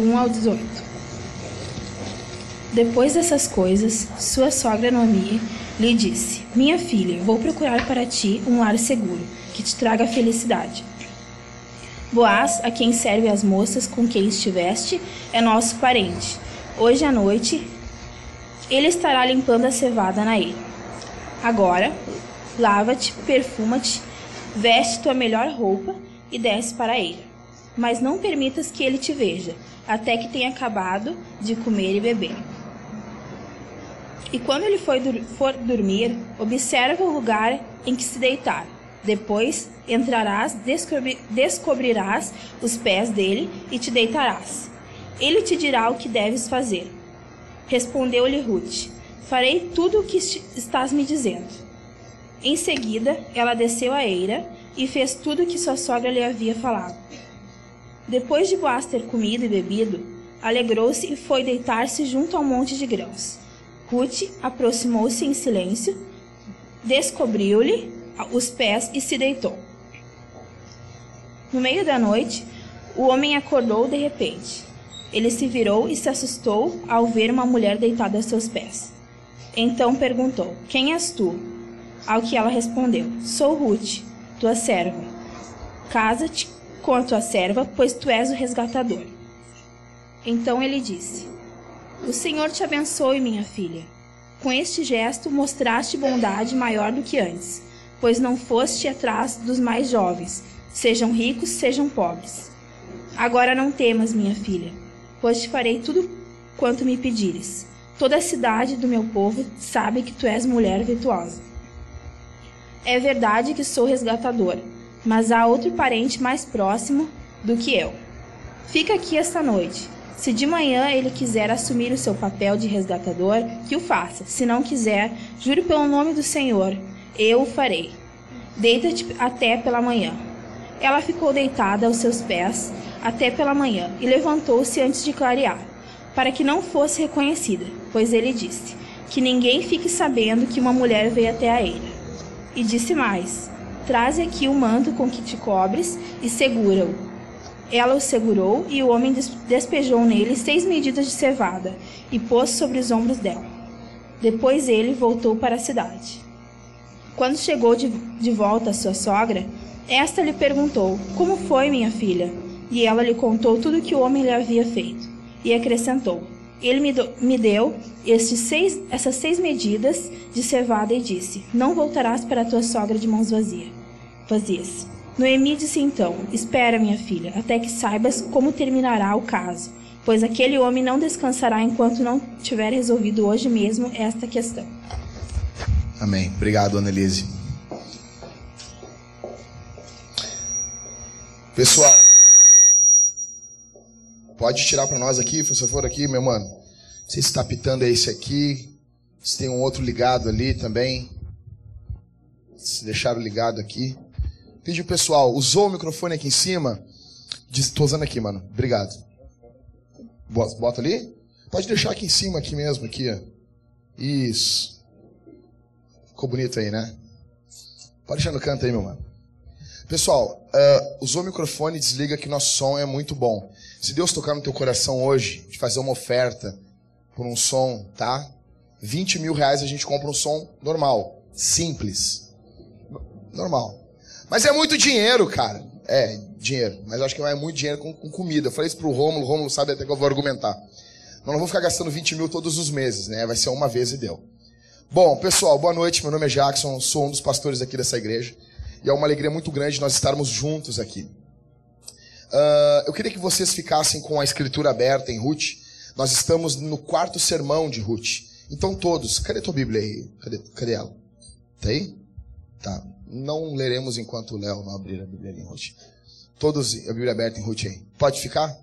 verso 1? Do 1 ao 18. Depois dessas coisas, sua sogra Noemi lhe disse: Minha filha, vou procurar para ti um lar seguro, que te traga felicidade. Boaz, a quem serve as moças com quem estiveste, é nosso parente. Hoje à noite, ele estará limpando a cevada na ilha. Agora, lava-te, perfuma-te, veste tua melhor roupa e desce para ele. Mas não permitas que ele te veja, até que tenha acabado de comer e beber. E quando ele for, for dormir, observa o lugar em que se deitar. Depois entrarás, descobri descobrirás os pés dele e te deitarás. Ele te dirá o que deves fazer. Respondeu-lhe Ruth: Farei tudo o que estás me dizendo. Em seguida, ela desceu a eira e fez tudo o que sua sogra lhe havia falado. Depois de Boaz ter comido e bebido, alegrou-se e foi deitar-se junto ao monte de grãos. Ruth aproximou-se em silêncio, descobriu-lhe os pés e se deitou. No meio da noite, o homem acordou de repente. Ele se virou e se assustou ao ver uma mulher deitada a seus pés. Então perguntou: Quem és tu? Ao que ela respondeu: Sou Ruth, tua serva. Casa-te com a tua serva, pois tu és o resgatador. Então ele disse: O Senhor te abençoe, minha filha. Com este gesto mostraste bondade maior do que antes, pois não foste atrás dos mais jovens, sejam ricos, sejam pobres. Agora não temas, minha filha pois te farei tudo quanto me pedires. Toda a cidade do meu povo sabe que tu és mulher virtuosa. É verdade que sou resgatador, mas há outro parente mais próximo do que eu. Fica aqui esta noite. Se de manhã ele quiser assumir o seu papel de resgatador, que o faça. Se não quiser, juro pelo nome do Senhor, eu o farei. Deita-te até pela manhã. Ela ficou deitada aos seus pés até pela manhã e levantou-se antes de clarear, para que não fosse reconhecida, pois ele disse: Que ninguém fique sabendo que uma mulher veio até a eira. E disse mais: Traze aqui o manto com que te cobres e segura-o. Ela o segurou e o homem despejou nele seis medidas de cevada e pôs sobre os ombros dela. Depois ele voltou para a cidade. Quando chegou de, de volta à sua sogra, esta lhe perguntou: Como foi, minha filha? E ela lhe contou tudo o que o homem lhe havia feito. E acrescentou: Ele me, do, me deu estes seis, essas seis medidas de cevada e disse: Não voltarás para a tua sogra de mãos vazias. Vazias. Noemi disse então: Espera, minha filha, até que saibas como terminará o caso, pois aquele homem não descansará enquanto não tiver resolvido hoje mesmo esta questão. Amém. Obrigado, Annelise. Pessoal, Pode tirar para nós aqui, se for aqui, meu mano. Não sei se está pitando esse aqui. Se tem um outro ligado ali também. Se deixaram ligado aqui. Pediu pessoal, usou o microfone aqui em cima. Estou usando aqui, mano. Obrigado. Bota ali? Pode deixar aqui em cima, aqui mesmo, aqui. Isso. Ficou bonito aí, né? Pode deixar no canto aí, meu mano. Pessoal, uh, usou o microfone desliga que nosso som é muito bom. Se Deus tocar no teu coração hoje, de fazer uma oferta por um som, tá? 20 mil reais a gente compra um som normal, simples. Normal. Mas é muito dinheiro, cara. É, dinheiro. Mas eu acho que é muito dinheiro com, com comida. Eu falei isso pro Rômulo, o Rômulo sabe até que eu vou argumentar. Nós não vou ficar gastando 20 mil todos os meses, né? Vai ser uma vez e deu. Bom, pessoal, boa noite. Meu nome é Jackson, sou um dos pastores aqui dessa igreja. E é uma alegria muito grande nós estarmos juntos aqui. Uh, eu queria que vocês ficassem com a escritura aberta em Ruth. Nós estamos no quarto sermão de Ruth. Então todos, cadê tua Bíblia aí? Cadê, cadê ela? Tá aí? Tá. Não leremos enquanto o Léo não abrir a Bíblia em Ruth. Todos a Bíblia aberta em Ruth aí. Pode ficar?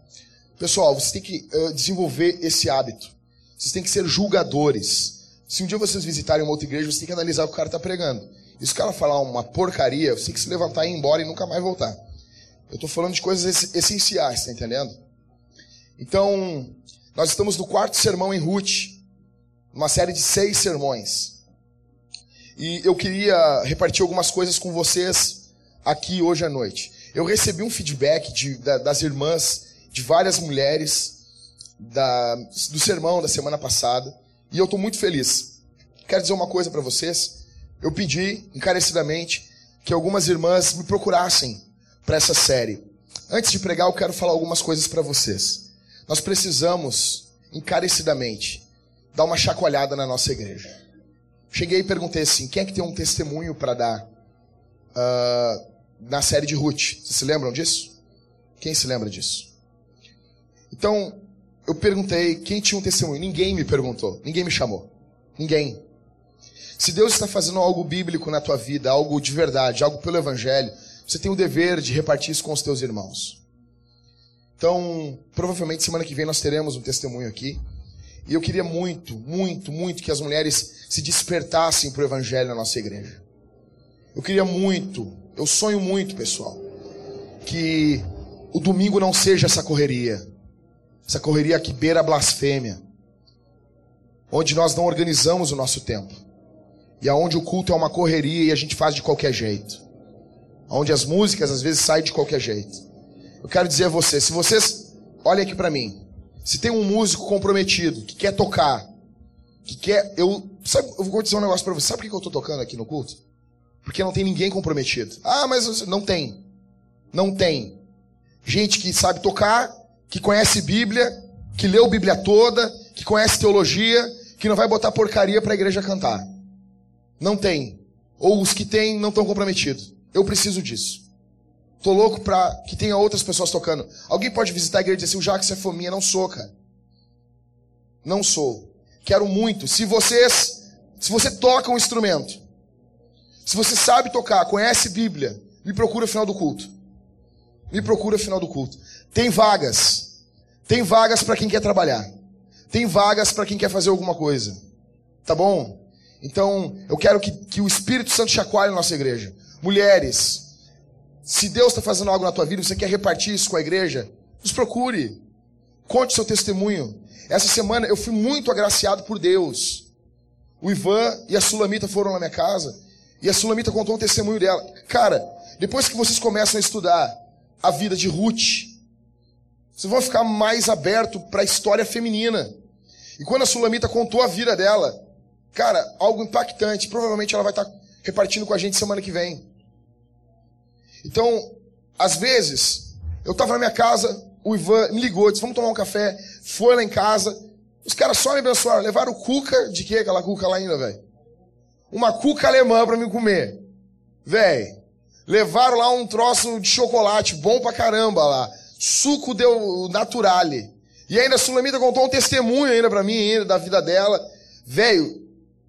Pessoal, vocês têm que uh, desenvolver esse hábito. Vocês têm que ser julgadores. Se um dia vocês visitarem uma outra igreja, vocês têm que analisar o que o cara está pregando. E se o cara falar uma porcaria, você tem que se levantar e ir embora e nunca mais voltar. Eu estou falando de coisas essenciais, está entendendo? Então, nós estamos no quarto sermão em Ruth, uma série de seis sermões. E eu queria repartir algumas coisas com vocês aqui hoje à noite. Eu recebi um feedback de, da, das irmãs de várias mulheres da, do sermão da semana passada. E eu estou muito feliz. Quero dizer uma coisa para vocês. Eu pedi encarecidamente que algumas irmãs me procurassem para essa série. Antes de pregar, eu quero falar algumas coisas para vocês. Nós precisamos, encarecidamente, dar uma chacoalhada na nossa igreja. Cheguei e perguntei assim: quem é que tem um testemunho para dar uh, na série de Ruth? Vocês se lembram disso? Quem se lembra disso? Então, eu perguntei quem tinha um testemunho. Ninguém me perguntou, ninguém me chamou. Ninguém. Se Deus está fazendo algo bíblico na tua vida, algo de verdade, algo pelo Evangelho, você tem o dever de repartir isso com os teus irmãos. Então, provavelmente semana que vem nós teremos um testemunho aqui. E eu queria muito, muito, muito que as mulheres se despertassem para o Evangelho na nossa igreja. Eu queria muito, eu sonho muito, pessoal, que o domingo não seja essa correria. Essa correria que beira a blasfêmia. Onde nós não organizamos o nosso tempo. E aonde o culto é uma correria e a gente faz de qualquer jeito. Onde as músicas às vezes saem de qualquer jeito. Eu quero dizer a você, se vocês, olhem aqui para mim. Se tem um músico comprometido, que quer tocar, que quer, eu, sabe, eu vou dizer um negócio para você. Sabe por que eu tô tocando aqui no culto? Porque não tem ninguém comprometido. Ah, mas não tem. Não tem. Gente que sabe tocar, que conhece Bíblia, que leu Bíblia toda, que conhece teologia, que não vai botar porcaria para a igreja cantar. Não tem. Ou os que têm não estão comprometidos. Eu preciso disso. Tô louco para que tenha outras pessoas tocando. Alguém pode visitar a igreja e dizer assim, o Jacques é fominha. Não sou, cara. Não sou. Quero muito. Se vocês, se você toca um instrumento, se você sabe tocar, conhece Bíblia, me procura no final do culto. Me procura no final do culto. Tem vagas. Tem vagas para quem quer trabalhar. Tem vagas para quem quer fazer alguma coisa. Tá bom? Então, eu quero que, que o Espírito Santo chacoalhe a nossa igreja. Mulheres, se Deus está fazendo algo na tua vida, você quer repartir isso com a igreja, nos procure. Conte seu testemunho. Essa semana eu fui muito agraciado por Deus. O Ivan e a Sulamita foram na minha casa e a Sulamita contou um testemunho dela. Cara, depois que vocês começam a estudar a vida de Ruth, vocês vão ficar mais aberto para a história feminina. E quando a Sulamita contou a vida dela, cara, algo impactante. Provavelmente ela vai estar repartindo com a gente semana que vem. Então, às vezes, eu estava na minha casa, o Ivan me ligou, disse, vamos tomar um café. Foi lá em casa. Os caras só me abençoaram. Levaram cuca, de que aquela cuca lá ainda, velho? Uma cuca alemã para me comer. Velho. Levaram lá um troço de chocolate, bom pra caramba lá suco deu naturale. E ainda a Sulamita contou um testemunho ainda para mim ainda da vida dela. Velho,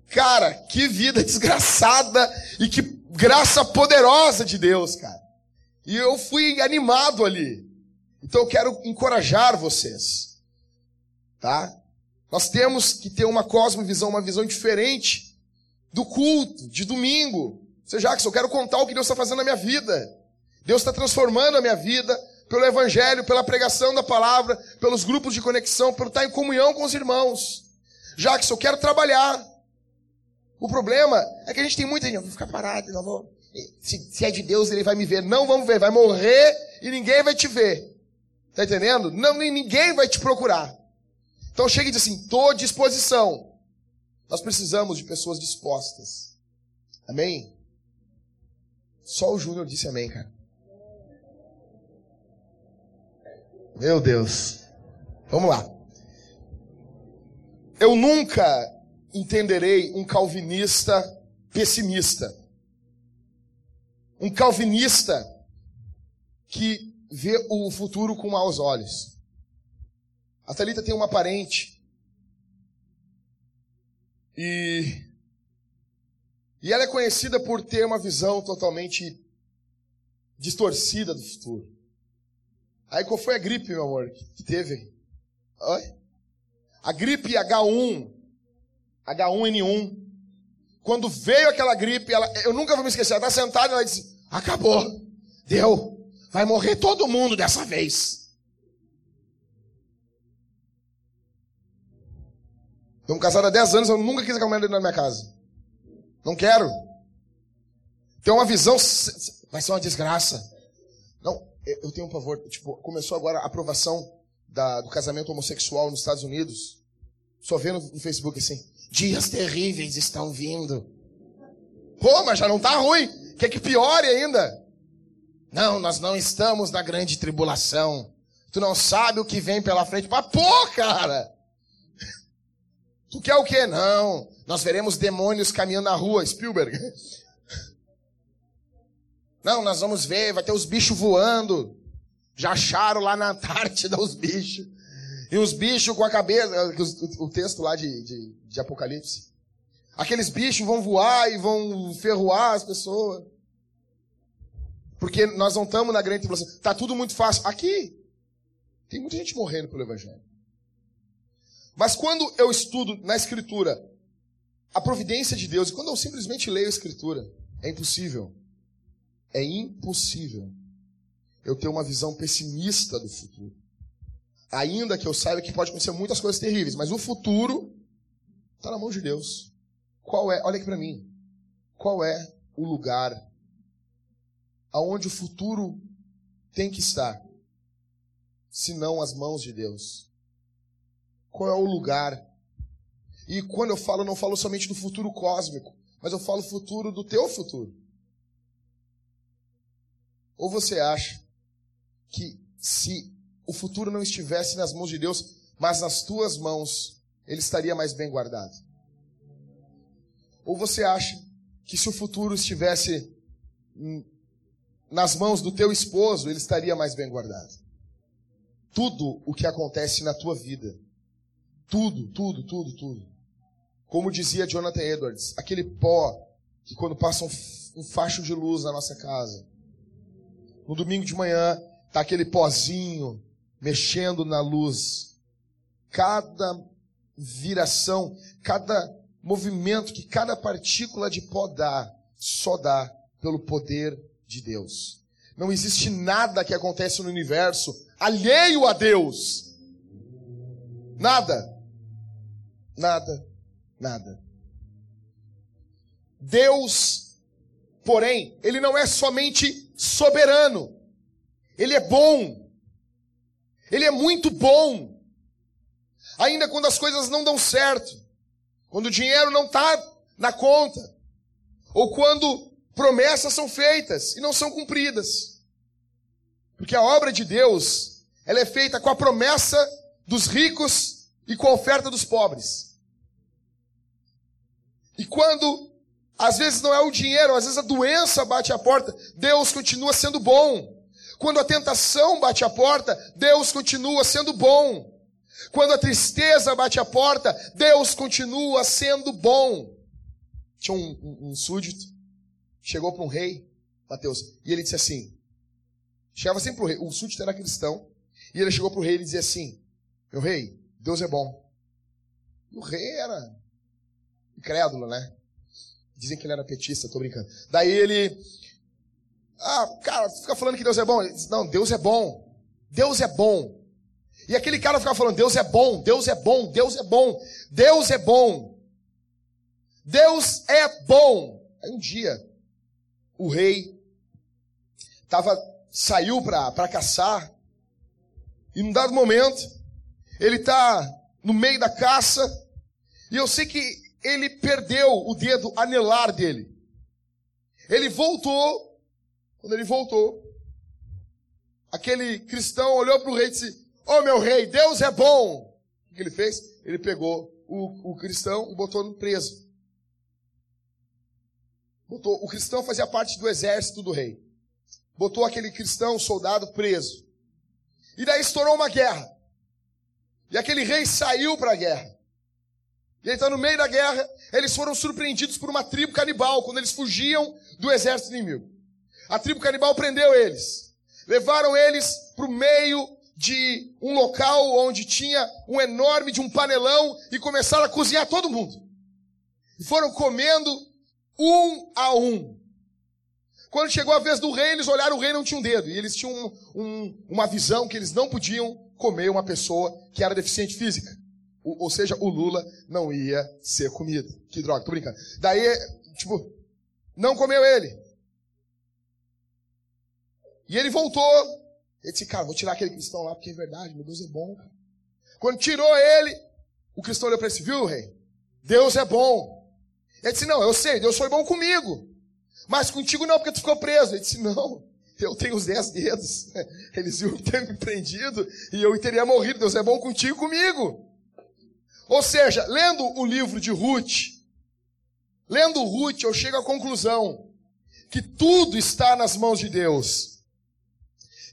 cara, que vida desgraçada e que graça poderosa de Deus, cara. E eu fui animado ali. Então eu quero encorajar vocês. Tá? Nós temos que ter uma cosmovisão, uma visão diferente do culto de domingo. Seja que eu quero contar o que Deus está fazendo na minha vida. Deus está transformando a minha vida pelo evangelho, pela pregação da palavra, pelos grupos de conexão, pelo estar em comunhão com os irmãos. Que eu quero trabalhar. O problema é que a gente tem muita gente, eu vou ficar parado, não vou. Se, se, é de Deus, ele vai me ver. Não vamos ver, vai morrer e ninguém vai te ver. Tá entendendo? Não, ninguém vai te procurar. Então chega e diz assim: estou à disposição. Nós precisamos de pessoas dispostas. Amém? Só o Júnior disse amém, cara. Meu Deus. Vamos lá. Eu nunca entenderei um calvinista pessimista. Um calvinista que vê o futuro com maus olhos. A Thalita tem uma parente. E, e ela é conhecida por ter uma visão totalmente distorcida do futuro. Aí qual foi a gripe, meu amor, que teve? Oi? A gripe H1, H1N1. Quando veio aquela gripe, ela, eu nunca vou me esquecer, ela está sentada e ela disse, acabou, deu, vai morrer todo mundo dessa vez. Estamos casados há 10 anos, eu nunca quis mulher dentro da minha casa. Não quero. Tem uma visão, vai ser uma desgraça. Não, eu tenho um pavor. Tipo, começou agora a aprovação da, do casamento homossexual nos Estados Unidos. Só vendo no Facebook assim, dias terríveis estão vindo. Pô, mas já não tá ruim. Quer que piore ainda? Não, nós não estamos na grande tribulação. Tu não sabe o que vem pela frente. Mas pô, cara! Tu quer o quê? Não. Nós veremos demônios caminhando na rua, Spielberg. Não, nós vamos ver, vai ter os bichos voando. Já acharam lá na Antártida os bichos. E os bichos com a cabeça, o texto lá de, de, de Apocalipse. Aqueles bichos vão voar e vão ferroar as pessoas. Porque nós não estamos na grande tribulação. Tá tudo muito fácil. Aqui, tem muita gente morrendo pelo Evangelho. Mas quando eu estudo na Escritura a providência de Deus, e quando eu simplesmente leio a Escritura, é impossível. É impossível eu ter uma visão pessimista do futuro. Ainda que eu saiba que pode acontecer muitas coisas terríveis, mas o futuro está na mão de Deus. Qual é, olha aqui para mim, qual é o lugar aonde o futuro tem que estar, se não as mãos de Deus? Qual é o lugar? E quando eu falo, eu não falo somente do futuro cósmico, mas eu falo futuro do teu futuro. Ou você acha que se o futuro não estivesse nas mãos de Deus, mas nas tuas mãos, ele estaria mais bem guardado? Ou você acha que se o futuro estivesse nas mãos do teu esposo, ele estaria mais bem guardado? Tudo o que acontece na tua vida, tudo, tudo, tudo, tudo. Como dizia Jonathan Edwards, aquele pó que quando passa um, um facho de luz na nossa casa, no domingo de manhã, tá aquele pozinho mexendo na luz. Cada viração, cada movimento que cada partícula de pó dá, só dá pelo poder de Deus. Não existe nada que acontece no universo alheio a Deus. Nada. Nada. Nada. Deus, porém, ele não é somente soberano. Ele é bom. Ele é muito bom. Ainda quando as coisas não dão certo. Quando o dinheiro não está na conta. Ou quando promessas são feitas e não são cumpridas. Porque a obra de Deus, ela é feita com a promessa dos ricos e com a oferta dos pobres. E quando às vezes não é o dinheiro, às vezes a doença bate a porta, Deus continua sendo bom. Quando a tentação bate a porta, Deus continua sendo bom. Quando a tristeza bate a porta, Deus continua sendo bom. Tinha um, um, um súdito, chegou para um rei, Mateus, e ele disse assim: chegava sempre para o rei, o súdito era cristão, e ele chegou para o rei e dizia assim: Meu rei, Deus é bom. E o rei era incrédulo, né? Dizem que ele era petista, tô brincando. Daí ele. Ah, cara, fica falando que Deus é bom. Diz, Não, Deus é bom. Deus é bom. E aquele cara ficava falando: Deus é bom, Deus é bom, Deus é bom, Deus é bom. Deus é bom. Aí um dia, o rei tava, saiu para caçar, e num dado momento, ele está no meio da caça, e eu sei que ele perdeu o dedo anelar dele. Ele voltou, quando ele voltou, aquele cristão olhou para o rei e disse: Ô oh, meu rei, Deus é bom. O que ele fez? Ele pegou o, o cristão e botou no preso. Botou, o cristão fazia parte do exército do rei. Botou aquele cristão, soldado, preso. E daí estourou uma guerra. E aquele rei saiu para a guerra. E ele está no meio da guerra, eles foram surpreendidos por uma tribo canibal, quando eles fugiam do exército inimigo. A tribo canibal prendeu eles. Levaram eles para o meio de um local onde tinha um enorme de um panelão e começaram a cozinhar todo mundo. E foram comendo um a um. Quando chegou a vez do rei, eles olharam o rei não tinha um dedo. E eles tinham um, um, uma visão que eles não podiam comer uma pessoa que era deficiente física ou seja, o Lula não ia ser comido. Que droga, tô brincando. Daí, tipo, não comeu ele. E ele voltou. Ele disse, cara, vou tirar aquele cristão lá, porque é verdade, meu Deus é bom. Quando tirou ele, o cristão olhou para ele viu, rei? Deus é bom. Ele disse, não, eu sei, Deus foi bom comigo. Mas contigo não, porque tu ficou preso. Ele disse, não, eu tenho os dez dedos. Eles iam ter me prendido e eu teria morrido. Deus é bom contigo e comigo. Ou seja, lendo o livro de Ruth, lendo Ruth, eu chego à conclusão que tudo está nas mãos de Deus.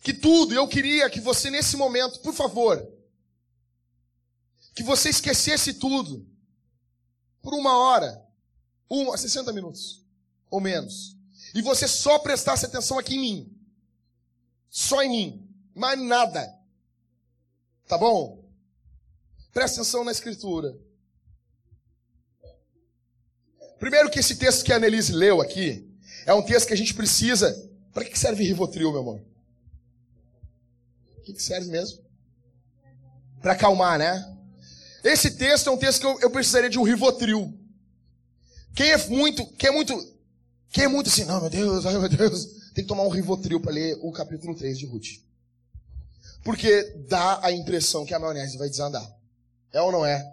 Que tudo, eu queria que você nesse momento, por favor, que você esquecesse tudo por uma hora, uma, 60 minutos ou menos, e você só prestasse atenção aqui em mim, só em mim, mais nada, tá bom? Presta atenção na escritura. Primeiro que esse texto que a Annelise leu aqui é um texto que a gente precisa. Para que serve Rivotril, meu amor? Que serve mesmo? Para acalmar, né? Esse texto é um texto que eu, eu precisaria de um Rivotril. Quem é muito, quem é muito, quem é muito assim, não, meu Deus, ai meu Deus, tem que tomar um Rivotril para ler o capítulo 3 de Ruth. Porque dá a impressão que a maionese vai desandar. É ou não é?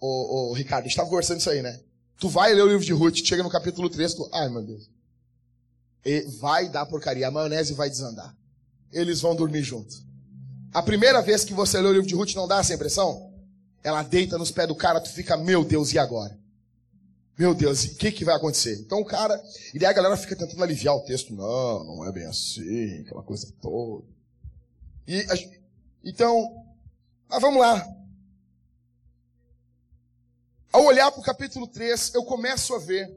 O, o Ricardo, a gente estava conversando isso aí, né? Tu vai ler o livro de Ruth, chega no capítulo 3, tu, ai meu Deus. E vai dar porcaria, a maionese vai desandar. Eles vão dormir junto. A primeira vez que você lê o livro de Ruth não dá essa impressão? Ela deita nos pés do cara, tu fica, meu Deus, e agora? Meu Deus, o que, que vai acontecer? Então o cara, e daí a galera fica tentando aliviar o texto. Não, não é bem assim, aquela coisa toda. E, então, mas vamos lá. Ao olhar para o capítulo 3, eu começo a ver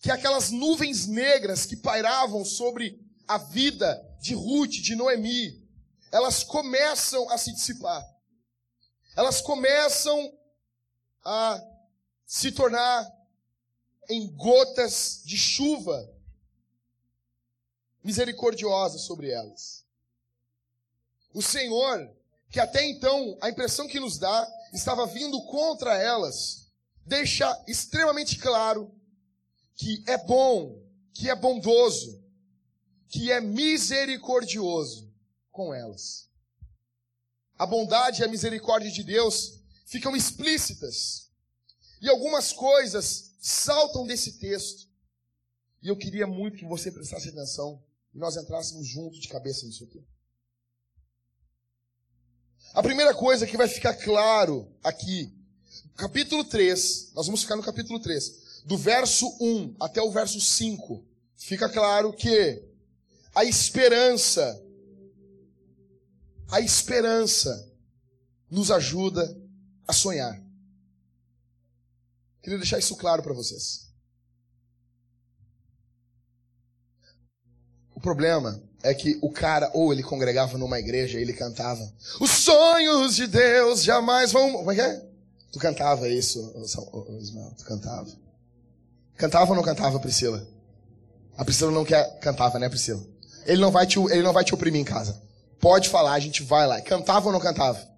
que aquelas nuvens negras que pairavam sobre a vida de Ruth, de Noemi, elas começam a se dissipar elas começam a se tornar em gotas de chuva misericordiosas sobre elas. O Senhor, que até então a impressão que nos dá estava vindo contra elas, deixa extremamente claro que é bom, que é bondoso, que é misericordioso com elas a bondade e a misericórdia de Deus ficam explícitas. E algumas coisas saltam desse texto. E eu queria muito que você prestasse atenção e nós entrássemos juntos de cabeça nisso aqui. A primeira coisa que vai ficar claro aqui, capítulo 3, nós vamos ficar no capítulo 3, do verso 1 até o verso 5, fica claro que a esperança a esperança nos ajuda a sonhar. Queria deixar isso claro para vocês. O problema é que o cara, ou ele congregava numa igreja e ele cantava: Os sonhos de Deus jamais vão. Como é que é? Tu cantava isso, Ismael, tu cantava. Cantava ou não cantava, Priscila? A Priscila não quer, cantava, né, Priscila? Ele não vai te, ele não vai te oprimir em casa. Pode falar, a gente vai lá. Cantava ou não cantava?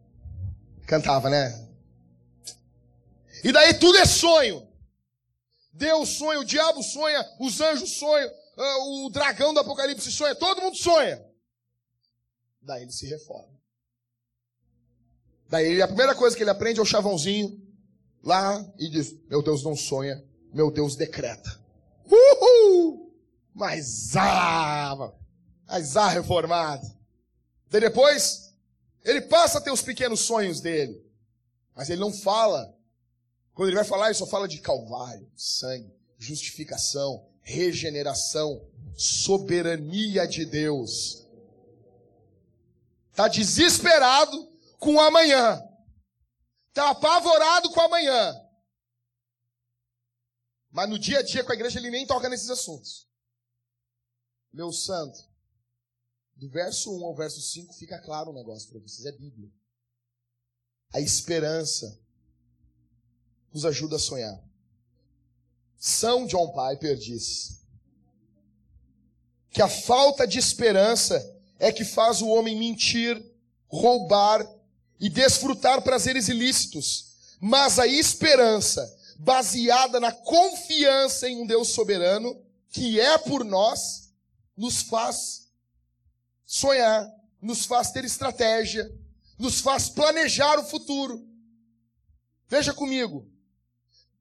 Cantava, né? E daí tudo é sonho. Deus sonha, o diabo sonha, os anjos sonham, ah, o dragão do Apocalipse sonha, todo mundo sonha. Daí ele se reforma. Daí a primeira coisa que ele aprende é o chavãozinho lá e diz: Meu Deus não sonha, meu Deus decreta. Uhul! Mas ah, mas ah, reformado. Daí depois, ele passa a ter os pequenos sonhos dele. Mas ele não fala. Quando ele vai falar, ele só fala de calvário, sangue, justificação, regeneração, soberania de Deus. Está desesperado com o amanhã. Está apavorado com o amanhã. Mas no dia a dia com a igreja ele nem toca nesses assuntos. Meu santo, do verso 1 ao verso 5 fica claro o negócio para vocês, é Bíblia. A esperança nos ajuda a sonhar. São John Piper diz que a falta de esperança é que faz o homem mentir, roubar e desfrutar prazeres ilícitos. Mas a esperança, baseada na confiança em um Deus soberano, que é por nós, nos faz sonhar, nos faz ter estratégia, nos faz planejar o futuro. Veja comigo.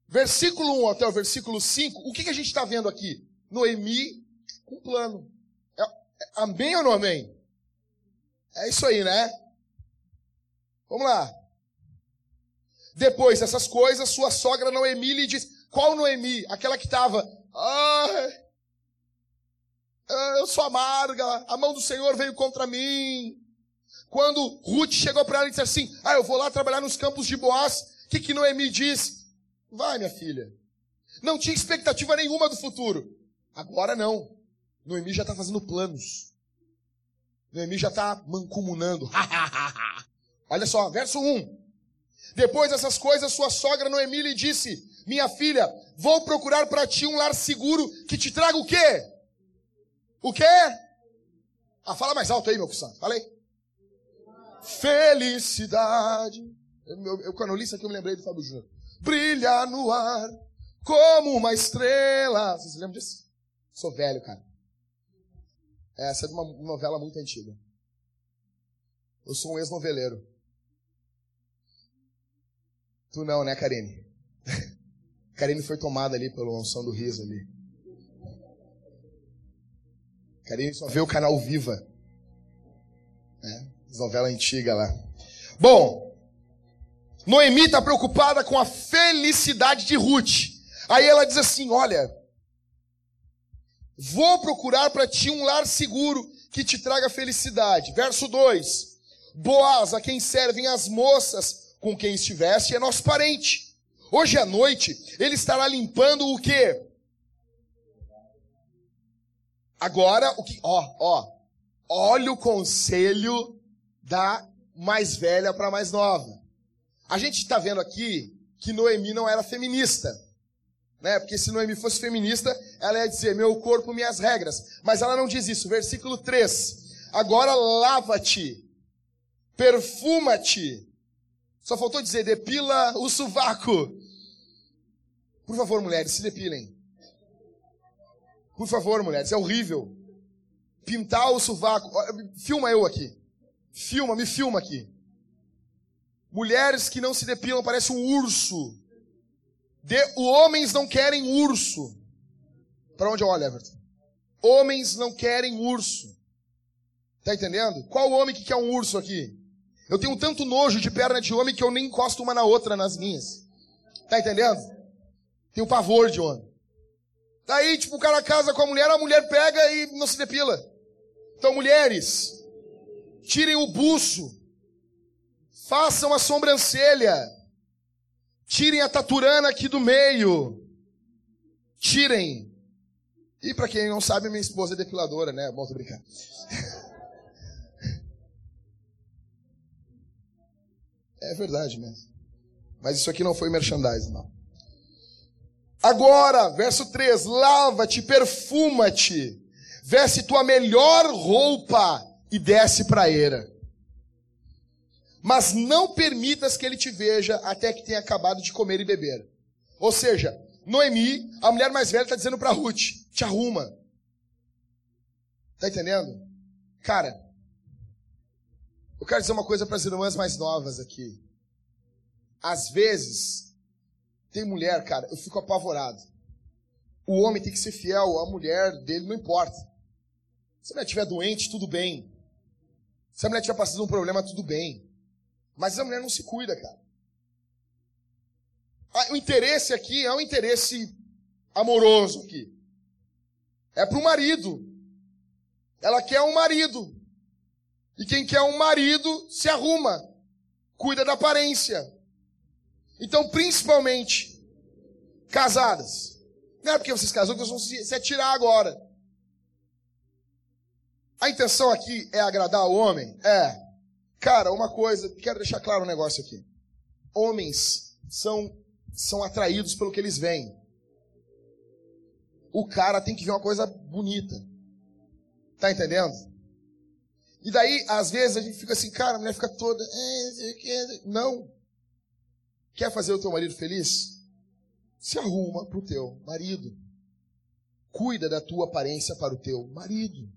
Versículo 1 até o versículo 5, o que, que a gente está vendo aqui? Noemi com plano. É, é, amém ou não amém? É isso aí, né? Vamos lá. Depois dessas coisas, sua sogra Noemi lhe diz: Qual Noemi? Aquela que estava. Ai, eu sou amarga, a mão do Senhor veio contra mim. Quando Ruth chegou para ela e disse assim: Ah, eu vou lá trabalhar nos campos de Boaz, o que, que Noemi diz? Vai, minha filha. Não tinha expectativa nenhuma do futuro. Agora não. Noemi já está fazendo planos. Noemi já está mancomunando. Olha só, verso 1. Depois dessas coisas, sua sogra Noemi lhe disse: Minha filha, vou procurar para ti um lar seguro que te traga o quê? O quê? Ah, fala mais alto aí, meu cuzão. Fala aí. Felicidade. Eu, eu, quando eu li isso aqui, eu me lembrei do Fábio Júnior. Brilha no ar como uma estrela. Vocês lembram disso? Sou velho, cara. Essa é de uma novela muito antiga. Eu sou um ex-noveleiro. Tu não, né, Karine? Karine foi tomada ali pela unção do riso ali. Karine só vê o canal Viva. Né? Novela antiga lá. Bom, Noemi está preocupada com a felicidade de Ruth. Aí ela diz assim: Olha, vou procurar para ti um lar seguro que te traga felicidade. Verso 2: Boaz, a quem servem as moças com quem estiveste é nosso parente. Hoje à noite ele estará limpando o quê? Agora, o que, ó, ó, olha o conselho da mais velha para a mais nova. A gente está vendo aqui que Noemi não era feminista, né? Porque se Noemi fosse feminista, ela ia dizer: meu corpo, minhas regras. Mas ela não diz isso. Versículo 3: Agora lava-te, perfuma-te só faltou dizer, depila o sovaco. Por favor, mulheres, se depilem. Por favor, mulheres, é horrível. Pintar o sovaco. Filma eu aqui. Filma, me filma aqui. Mulheres que não se depilam parecem um urso. De, homens não querem urso. Para onde eu olho, Everton? Homens não querem urso. Tá entendendo? Qual homem que quer um urso aqui? Eu tenho tanto nojo de perna de homem que eu nem encosto uma na outra nas minhas. Tá entendendo? Tenho pavor de homem. Daí, tipo, o cara casa com a mulher, a mulher pega e não se depila. Então, mulheres, tirem o buço, façam a sobrancelha, tirem a taturana aqui do meio, tirem. E para quem não sabe, minha esposa é depiladora, né? Bom, tô brincando. É verdade mesmo. Mas isso aqui não foi merchandising, não. Agora, verso 3: lava-te, perfuma-te, veste tua melhor roupa e desce para a era. Mas não permitas que ele te veja até que tenha acabado de comer e beber. Ou seja, Noemi, a mulher mais velha, está dizendo para Ruth: te arruma. Tá entendendo? Cara, eu quero dizer uma coisa para as irmãs mais novas aqui. Às vezes, tem mulher, cara, eu fico apavorado. O homem tem que ser fiel, a mulher dele não importa. Se a mulher estiver doente, tudo bem. Se a mulher estiver passando um problema, tudo bem. Mas a mulher não se cuida, cara. Ah, o interesse aqui é um interesse amoroso aqui. É para o marido. Ela quer um marido. E quem quer um marido se arruma, cuida da aparência. Então, principalmente, casadas. Não é porque vocês casou que vocês vão se, se atirar agora. A intenção aqui é agradar o homem? É. Cara, uma coisa, quero deixar claro um negócio aqui. Homens são, são atraídos pelo que eles veem. O cara tem que ver uma coisa bonita. Tá entendendo? E daí, às vezes, a gente fica assim, cara, a mulher fica toda. É, não. Quer fazer o teu marido feliz? Se arruma para o teu marido. Cuida da tua aparência para o teu marido.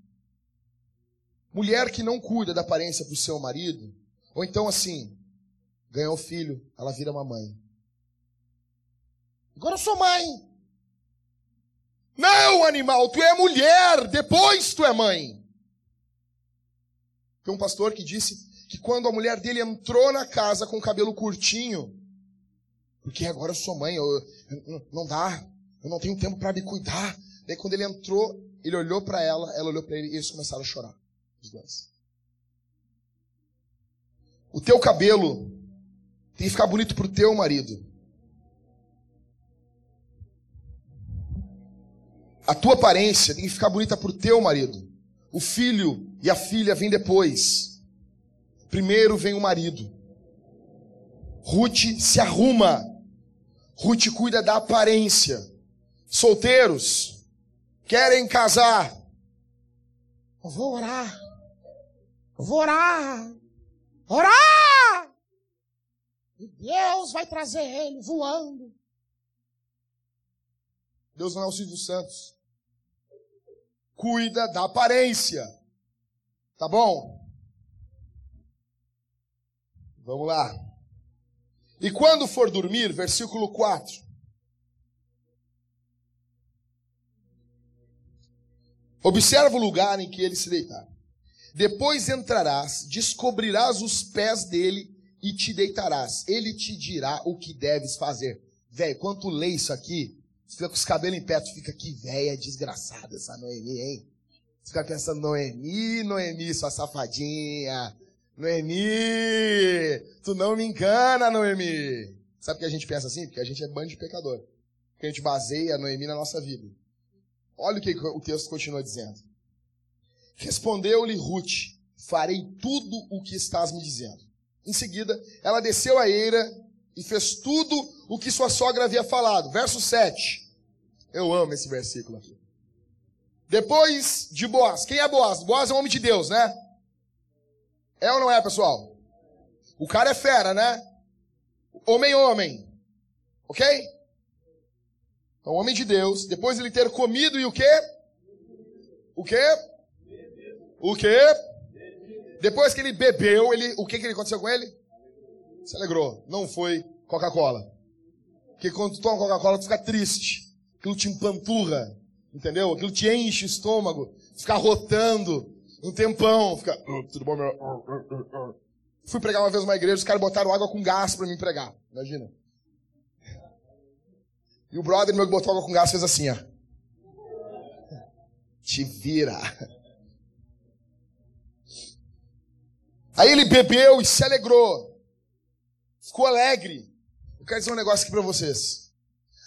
Mulher que não cuida da aparência para o seu marido, ou então assim, ganhou filho, ela vira uma mãe. Agora eu sou mãe. Não, animal, tu é mulher, depois tu é mãe. Tem um pastor que disse que quando a mulher dele entrou na casa com o cabelo curtinho, porque agora eu sou mãe, eu, eu, não dá, eu não tenho tempo para me cuidar. Daí quando ele entrou, ele olhou para ela, ela olhou para ele e eles começaram a chorar, os dois. O teu cabelo tem que ficar bonito pro teu marido. A tua aparência tem que ficar bonita pro teu marido. O filho e a filha vêm depois. Primeiro vem o marido. Ruth se arruma. Ruth cuida da aparência. Solteiros querem casar. Eu vou orar. Eu vou orar. Orar! E Deus vai trazer ele voando. Deus não é o Silvio Santos. Cuida da aparência. Tá bom? Vamos lá. E quando for dormir, versículo 4. Observa o lugar em que ele se deitar. Depois entrarás, descobrirás os pés dele e te deitarás. Ele te dirá o que deves fazer. Velho, quando tu lê isso aqui, fica com os cabelos em pé, tu fica que velha desgraçada essa Noemi, hein? Você fica pensando, Noemi, Noemi, sua safadinha. Noemi, tu não me engana, Noemi. Sabe por que a gente pensa assim? Porque a gente é bando de pecador. Porque a gente baseia Noemi na nossa vida. Olha o que o texto continua dizendo. Respondeu-lhe Ruth: Farei tudo o que estás me dizendo. Em seguida, ela desceu a eira e fez tudo o que sua sogra havia falado. Verso 7. Eu amo esse versículo aqui. Depois de Boaz. Quem é Boaz? Boaz é um homem de Deus, né? É ou não é, pessoal? O cara é fera, né? Homem, homem. Ok? Então, homem de Deus. Depois ele ter comido e o quê? O quê? O quê? Depois que ele bebeu, ele, o que, que aconteceu com ele? Se alegrou. Não foi Coca-Cola. Porque quando tu toma Coca-Cola, tu fica triste. Aquilo te empanturra. Entendeu? Aquilo te enche o estômago. Fica rotando um tempão. Fica, oh, tudo bom, meu? Fui pregar uma vez numa igreja, os caras botaram água com gás para me pregar. Imagina. E o brother meu que botou água com gás fez assim, ó. Te vira. Aí ele bebeu e se alegrou. Ficou alegre. Eu quero dizer um negócio aqui para vocês.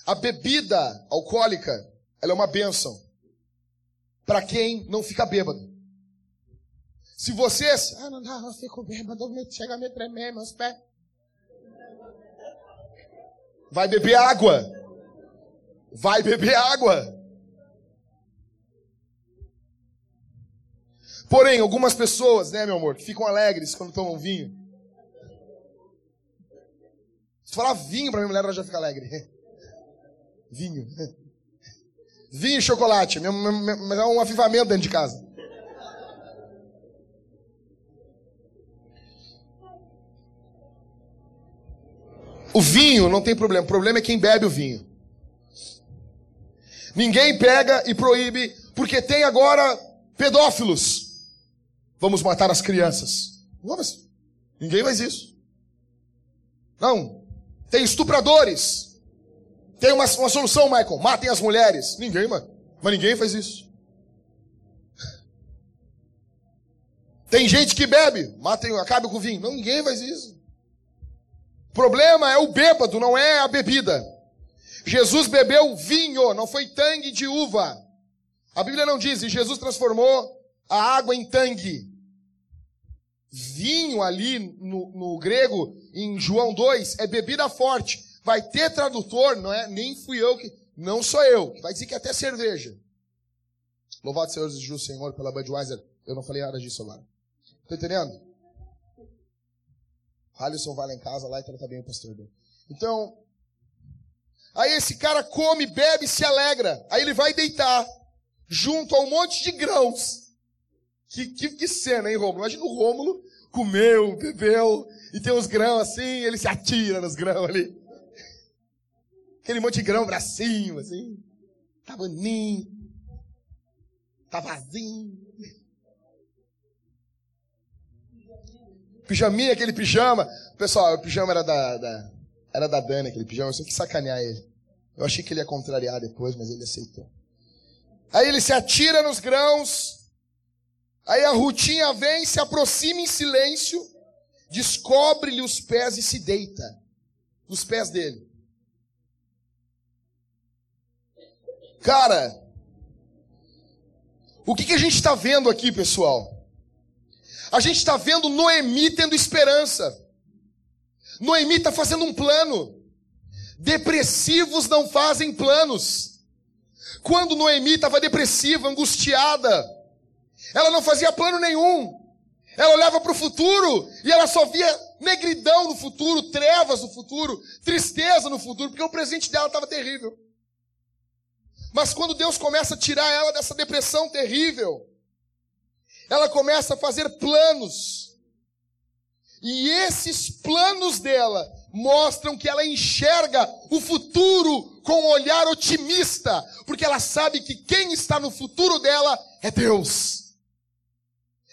A bebida alcoólica, ela é uma bênção. Para quem não fica bêbado. Se vocês, ah, não dá, eu fico bêbado, chega a me tremer meus pés. Vai beber água. Vai beber água. Porém, algumas pessoas, né, meu amor, que ficam alegres quando tomam vinho. Se falar vinho para minha mulher, ela já fica alegre. Vinho. Vinho e chocolate. Mas é um avivamento dentro de casa. O vinho não tem problema. O problema é quem bebe o vinho. Ninguém pega e proíbe, porque tem agora pedófilos. Vamos matar as crianças. Vamos. Ninguém faz isso. Não. Tem estupradores. Tem uma, uma solução, Michael. Matem as mulheres. Ninguém, mano. Mas ninguém faz isso. Tem gente que bebe. Matem, acabe com o vinho. Não, ninguém faz isso. O problema é o bêbado, não é a bebida. Jesus bebeu vinho, não foi tangue de uva. A Bíblia não diz, e Jesus transformou a água em tangue vinho ali no, no grego, em João 2, é bebida forte. Vai ter tradutor, não é? Nem fui eu que. Não sou eu. Vai dizer que é até cerveja. Louvado seja o Senhor pela Budweiser. Eu não falei nada disso agora. Tá entendendo? Alisson vai lá em casa lá e trata bem o pastor dele. Então, aí esse cara come, bebe, se alegra. Aí ele vai deitar junto a um monte de grãos. Que, que, que cena, hein, Rômulo? Imagina o Rômulo comeu, bebeu, e tem uns grãos assim, ele se atira nos grãos ali. Aquele monte de grão pra cima, assim. Tá boninho. Tá vazio. Pijaminha, aquele pijama. Pessoal, o pijama era da, da era da Dani, aquele pijama. Eu só que sacanear ele. Eu achei que ele ia contrariar depois, mas ele aceitou. Aí ele se atira nos grãos. Aí a Rutinha vem, se aproxima em silêncio, descobre-lhe os pés e se deita nos pés dele. Cara, o que, que a gente está vendo aqui, pessoal? A gente está vendo Noemi tendo esperança. Noemi está fazendo um plano. Depressivos não fazem planos. Quando Noemi estava depressiva, angustiada, ela não fazia plano nenhum. Ela olhava para o futuro e ela só via negridão no futuro, trevas no futuro, tristeza no futuro, porque o presente dela estava terrível. Mas quando Deus começa a tirar ela dessa depressão terrível, ela começa a fazer planos. E esses planos dela mostram que ela enxerga o futuro com um olhar otimista, porque ela sabe que quem está no futuro dela é Deus.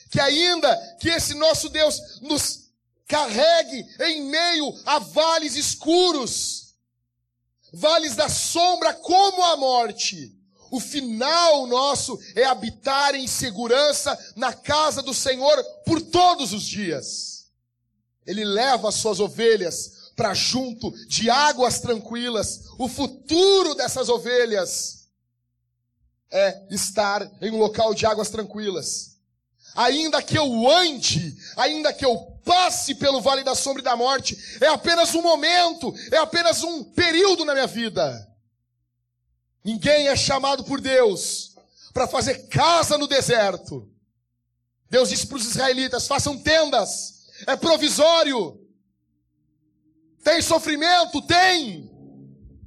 Que ainda que esse nosso Deus nos carregue em meio a vales escuros, vales da sombra como a morte, o final nosso é habitar em segurança na casa do Senhor por todos os dias. Ele leva as suas ovelhas para junto de águas tranquilas. O futuro dessas ovelhas é estar em um local de águas tranquilas. Ainda que eu ande, ainda que eu passe pelo vale da sombra e da morte, é apenas um momento, é apenas um período na minha vida. Ninguém é chamado por Deus para fazer casa no deserto. Deus disse para os israelitas: façam tendas, é provisório. Tem sofrimento? Tem.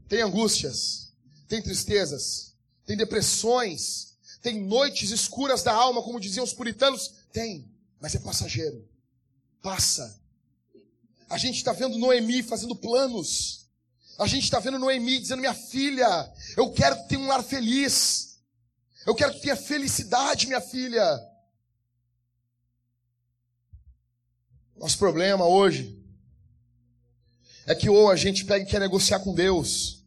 Tem angústias, tem tristezas, tem depressões, tem noites escuras da alma, como diziam os puritanos? Tem, mas é passageiro. Passa. A gente está vendo Noemi fazendo planos. A gente está vendo Noemi dizendo: Minha filha, eu quero que tenha um lar feliz. Eu quero que tenha felicidade, minha filha. Nosso problema hoje é que ou a gente pega e quer negociar com Deus,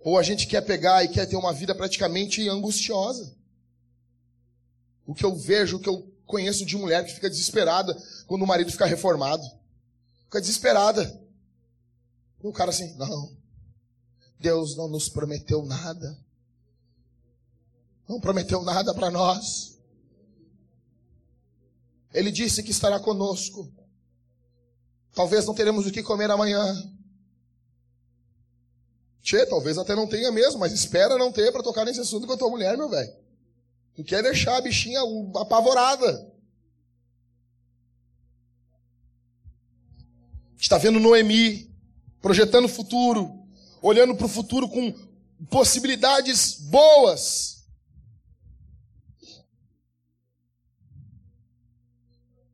ou a gente quer pegar e quer ter uma vida praticamente angustiosa. O que eu vejo, o que eu conheço de mulher que fica desesperada quando o marido fica reformado. Fica desesperada. E o cara assim, não. Deus não nos prometeu nada. Não prometeu nada para nós. Ele disse que estará conosco. Talvez não teremos o que comer amanhã. Tchê, talvez até não tenha mesmo, mas espera não ter para tocar nesse assunto com a tua mulher, meu velho. Tu quer deixar a bichinha apavorada. Está vendo Noemi projetando o futuro, olhando para o futuro com possibilidades boas.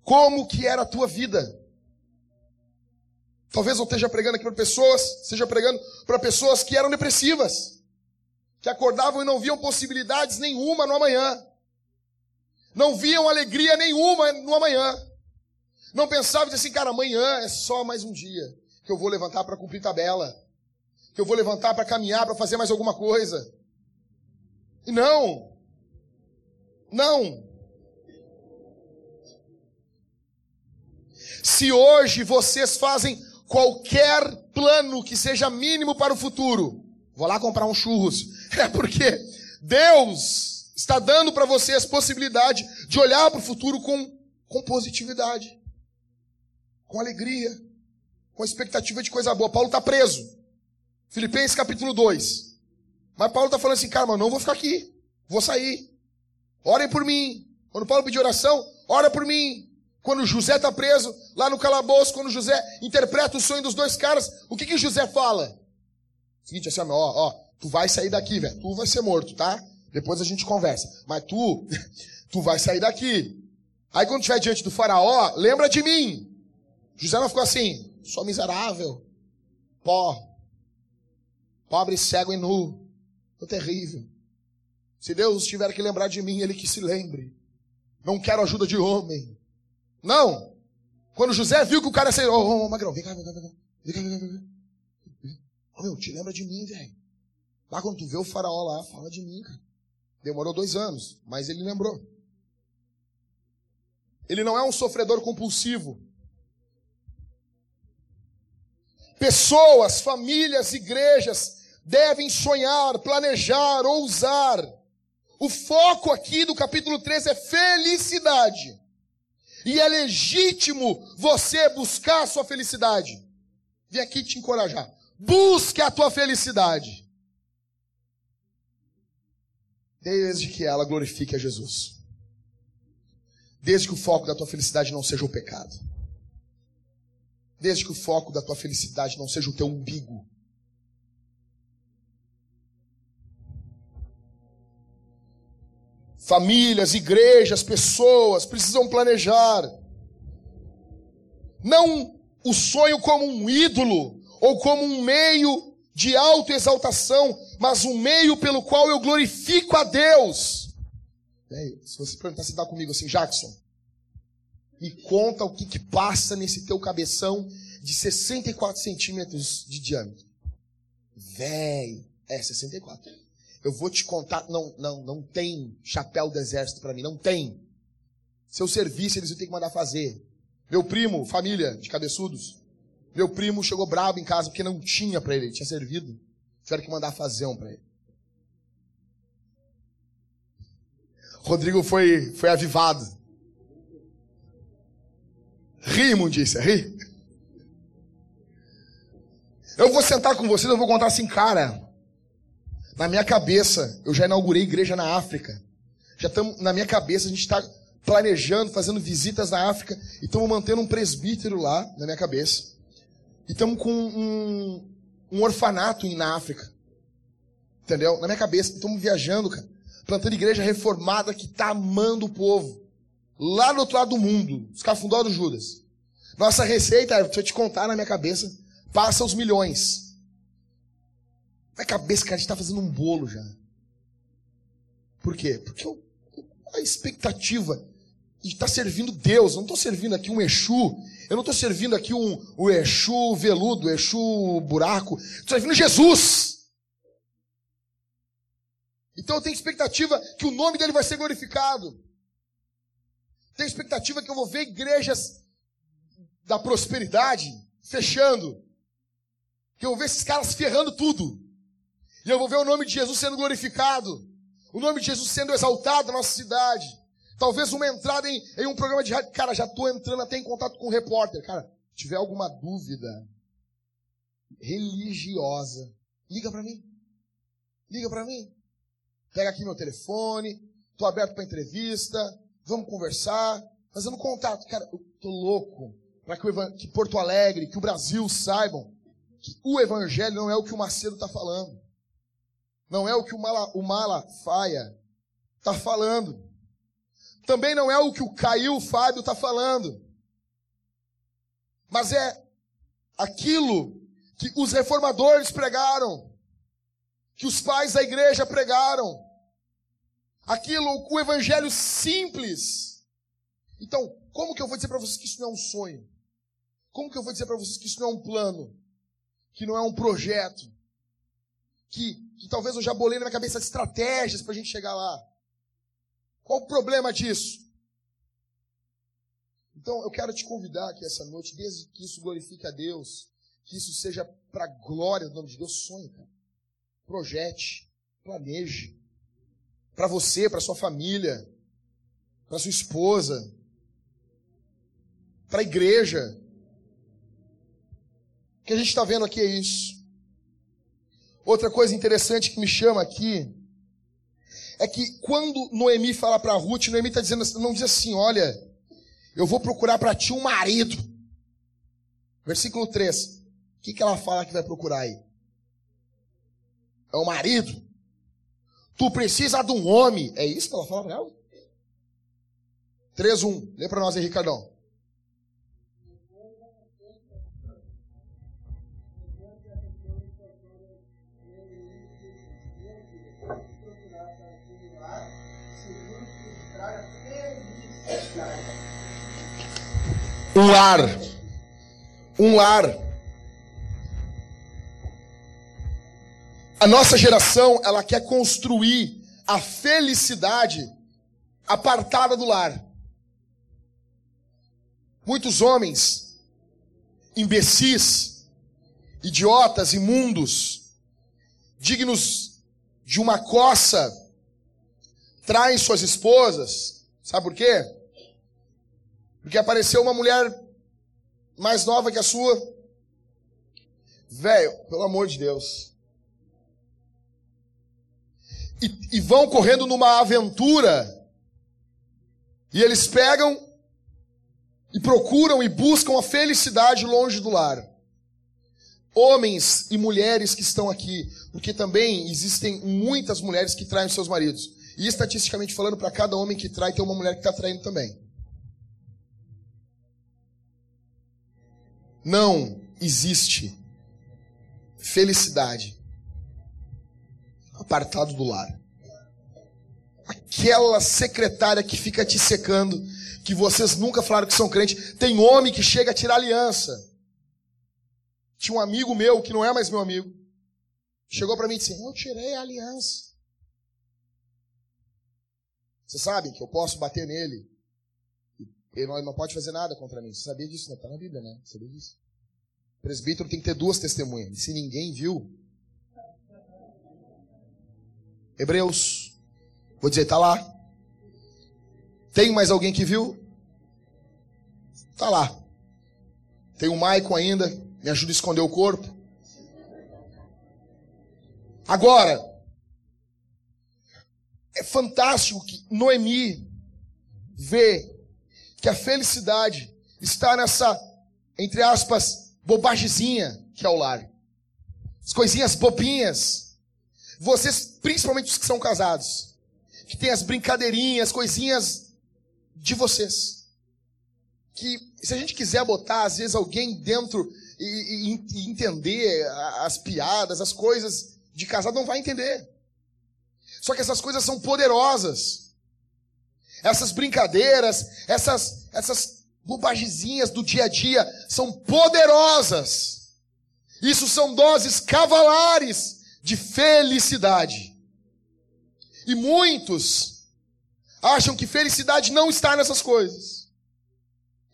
Como que era a tua vida? Talvez eu esteja pregando aqui para pessoas, seja pregando para pessoas que eram depressivas, que acordavam e não viam possibilidades nenhuma no amanhã, não viam alegria nenhuma no amanhã, não pensavam assim, cara, amanhã é só mais um dia que eu vou levantar para cumprir tabela, que eu vou levantar para caminhar, para fazer mais alguma coisa. E não, não. Se hoje vocês fazem qualquer plano que seja mínimo para o futuro. Vou lá comprar um churros. É porque Deus está dando para você a possibilidade de olhar para o futuro com, com positividade, com alegria, com expectativa de coisa boa. Paulo está preso. Filipenses capítulo 2. Mas Paulo está falando assim, cara, não vou ficar aqui. Vou sair. Orem por mim. Quando Paulo pedir oração, ora por mim. Quando José está preso lá no calabouço, quando José interpreta o sonho dos dois caras, o que que José fala? Seguinte, assim, ó, ó, tu vai sair daqui, velho. Tu vai ser morto, tá? Depois a gente conversa. Mas tu, Tu vai sair daqui. Aí quando estiver diante do faraó, lembra de mim. José não ficou assim, sou miserável, pó, pobre, cego e nu. Tô terrível. Se Deus tiver que lembrar de mim, ele que se lembre. Não quero ajuda de homem. Não. Quando José viu que o cara saiu, ô, oh, oh, Magrão, vem cá, vem cá, vem cá. Vem cá, vem cá, vem cá. Ô, meu, te lembra de mim, velho. Lá quando tu vê o faraó lá, fala de mim, cara. Demorou dois anos, mas ele lembrou. Ele não é um sofredor compulsivo. Pessoas, famílias, igrejas devem sonhar, planejar, ousar. O foco aqui do capítulo 3 é felicidade. E é legítimo você buscar a sua felicidade. Vim aqui te encorajar. Busque a tua felicidade. Desde que ela glorifique a Jesus. Desde que o foco da tua felicidade não seja o pecado. Desde que o foco da tua felicidade não seja o teu umbigo. Famílias, igrejas, pessoas precisam planejar. Não o sonho como um ídolo ou como um meio de autoexaltação, mas um meio pelo qual eu glorifico a Deus. Aí, se você perguntar se dá comigo assim, Jackson, me conta o que, que passa nesse teu cabeção de 64 centímetros de diâmetro. Véi, é 64. Eu vou te contar, não, não, não tem chapéu do exército para mim, não tem. Seu serviço eles ter que mandar fazer. Meu primo, família de cabeçudos, meu primo chegou bravo em casa porque não tinha para ele, ele tinha servido. Tiveram que mandar fazer um para ele. Rodrigo foi, foi avivado. Ri, imundícia, ri. Eu vou sentar com vocês, eu vou contar assim, cara. Na minha cabeça, eu já inaugurei igreja na África. Já estamos, na minha cabeça, a gente está planejando, fazendo visitas na África. E estamos mantendo um presbítero lá, na minha cabeça. E estamos com um, um orfanato na África. Entendeu? Na minha cabeça. Estamos viajando, cara. Plantando igreja reformada que está amando o povo. Lá do outro lado do mundo. Os cafundó do Judas. Nossa receita, deixa eu te contar na minha cabeça, passa os milhões. Na minha cabeça, cara, a gente está fazendo um bolo já. Por quê? Porque eu, a expectativa de estar tá servindo Deus. Eu não estou servindo aqui um Exu. Eu não estou servindo aqui um, um Exu veludo, Exu buraco. Estou servindo Jesus. Então eu tenho expectativa que o nome dele vai ser glorificado. Tenho expectativa que eu vou ver igrejas da prosperidade fechando. Que eu vou ver esses caras ferrando tudo. E eu vou ver o nome de Jesus sendo glorificado. O nome de Jesus sendo exaltado na nossa cidade. Talvez uma entrada em, em um programa de rádio. Cara, já estou entrando até em contato com um repórter. Cara, tiver alguma dúvida religiosa, liga para mim. Liga para mim. Pega aqui meu telefone. Estou aberto para entrevista. Vamos conversar. Fazendo contato. Cara, eu tô louco para que, que Porto Alegre, que o Brasil saibam que o evangelho não é o que o Macedo está falando. Não é o que o, Mala, o Malafaia está falando. Também não é o que o Caio Fábio está falando. Mas é aquilo que os reformadores pregaram, que os pais da igreja pregaram, aquilo, o evangelho simples. Então, como que eu vou dizer para vocês que isso não é um sonho? Como que eu vou dizer para vocês que isso não é um plano? Que não é um projeto? Que, que talvez eu já bolei na minha cabeça estratégias para a gente chegar lá. Qual o problema disso? Então eu quero te convidar aqui essa noite, desde que isso glorifique a Deus, que isso seja para a glória do nome de Deus, sonhe, cara. Projete, planeje. Para você, para sua família, para sua esposa, para a igreja. O que a gente está vendo aqui é isso. Outra coisa interessante que me chama aqui é que quando Noemi fala para Ruth, Noemi está dizendo, não diz assim, olha, eu vou procurar para ti um marido. Versículo 3. O que, que ela fala que vai procurar aí? É o marido. Tu precisa de um homem. É isso que ela fala para ela? 3, 1. Lê para nós aí, Ricardão. Um lar. Um lar. A nossa geração, ela quer construir a felicidade apartada do lar. Muitos homens, imbecis, idiotas, imundos, dignos de uma coça, traem suas esposas. Sabe por quê? Porque apareceu uma mulher mais nova que a sua. Velho, pelo amor de Deus. E, e vão correndo numa aventura. E eles pegam e procuram e buscam a felicidade longe do lar. Homens e mulheres que estão aqui, porque também existem muitas mulheres que traem seus maridos. E estatisticamente falando, para cada homem que trai, tem uma mulher que está traindo também. Não existe felicidade apartado do lar. Aquela secretária que fica te secando, que vocês nunca falaram que são crentes. Tem homem que chega a tirar aliança. Tinha um amigo meu, que não é mais meu amigo, chegou para mim e disse: Eu tirei a aliança. Você sabe que eu posso bater nele ele não, não, pode fazer nada contra mim. Você sabia disso? Está na Bíblia, né? Sabia disso? O presbítero tem que ter duas testemunhas. E se ninguém viu. Hebreus. Vou dizer, está lá. Tem mais alguém que viu? Está lá. Tem o Maicon ainda. Me ajuda a esconder o corpo. Agora. É fantástico que Noemi vê que a felicidade está nessa, entre aspas, bobagemzinha que é o lar. As coisinhas bobinhas. Vocês, principalmente os que são casados, que tem as brincadeirinhas, coisinhas de vocês. Que se a gente quiser botar, às vezes, alguém dentro e, e, e entender as piadas, as coisas de casado, não vai entender. Só que essas coisas são poderosas essas brincadeiras, essas, essas bobagezinhas do dia a dia são poderosas. Isso são doses cavalares de felicidade. E muitos acham que felicidade não está nessas coisas.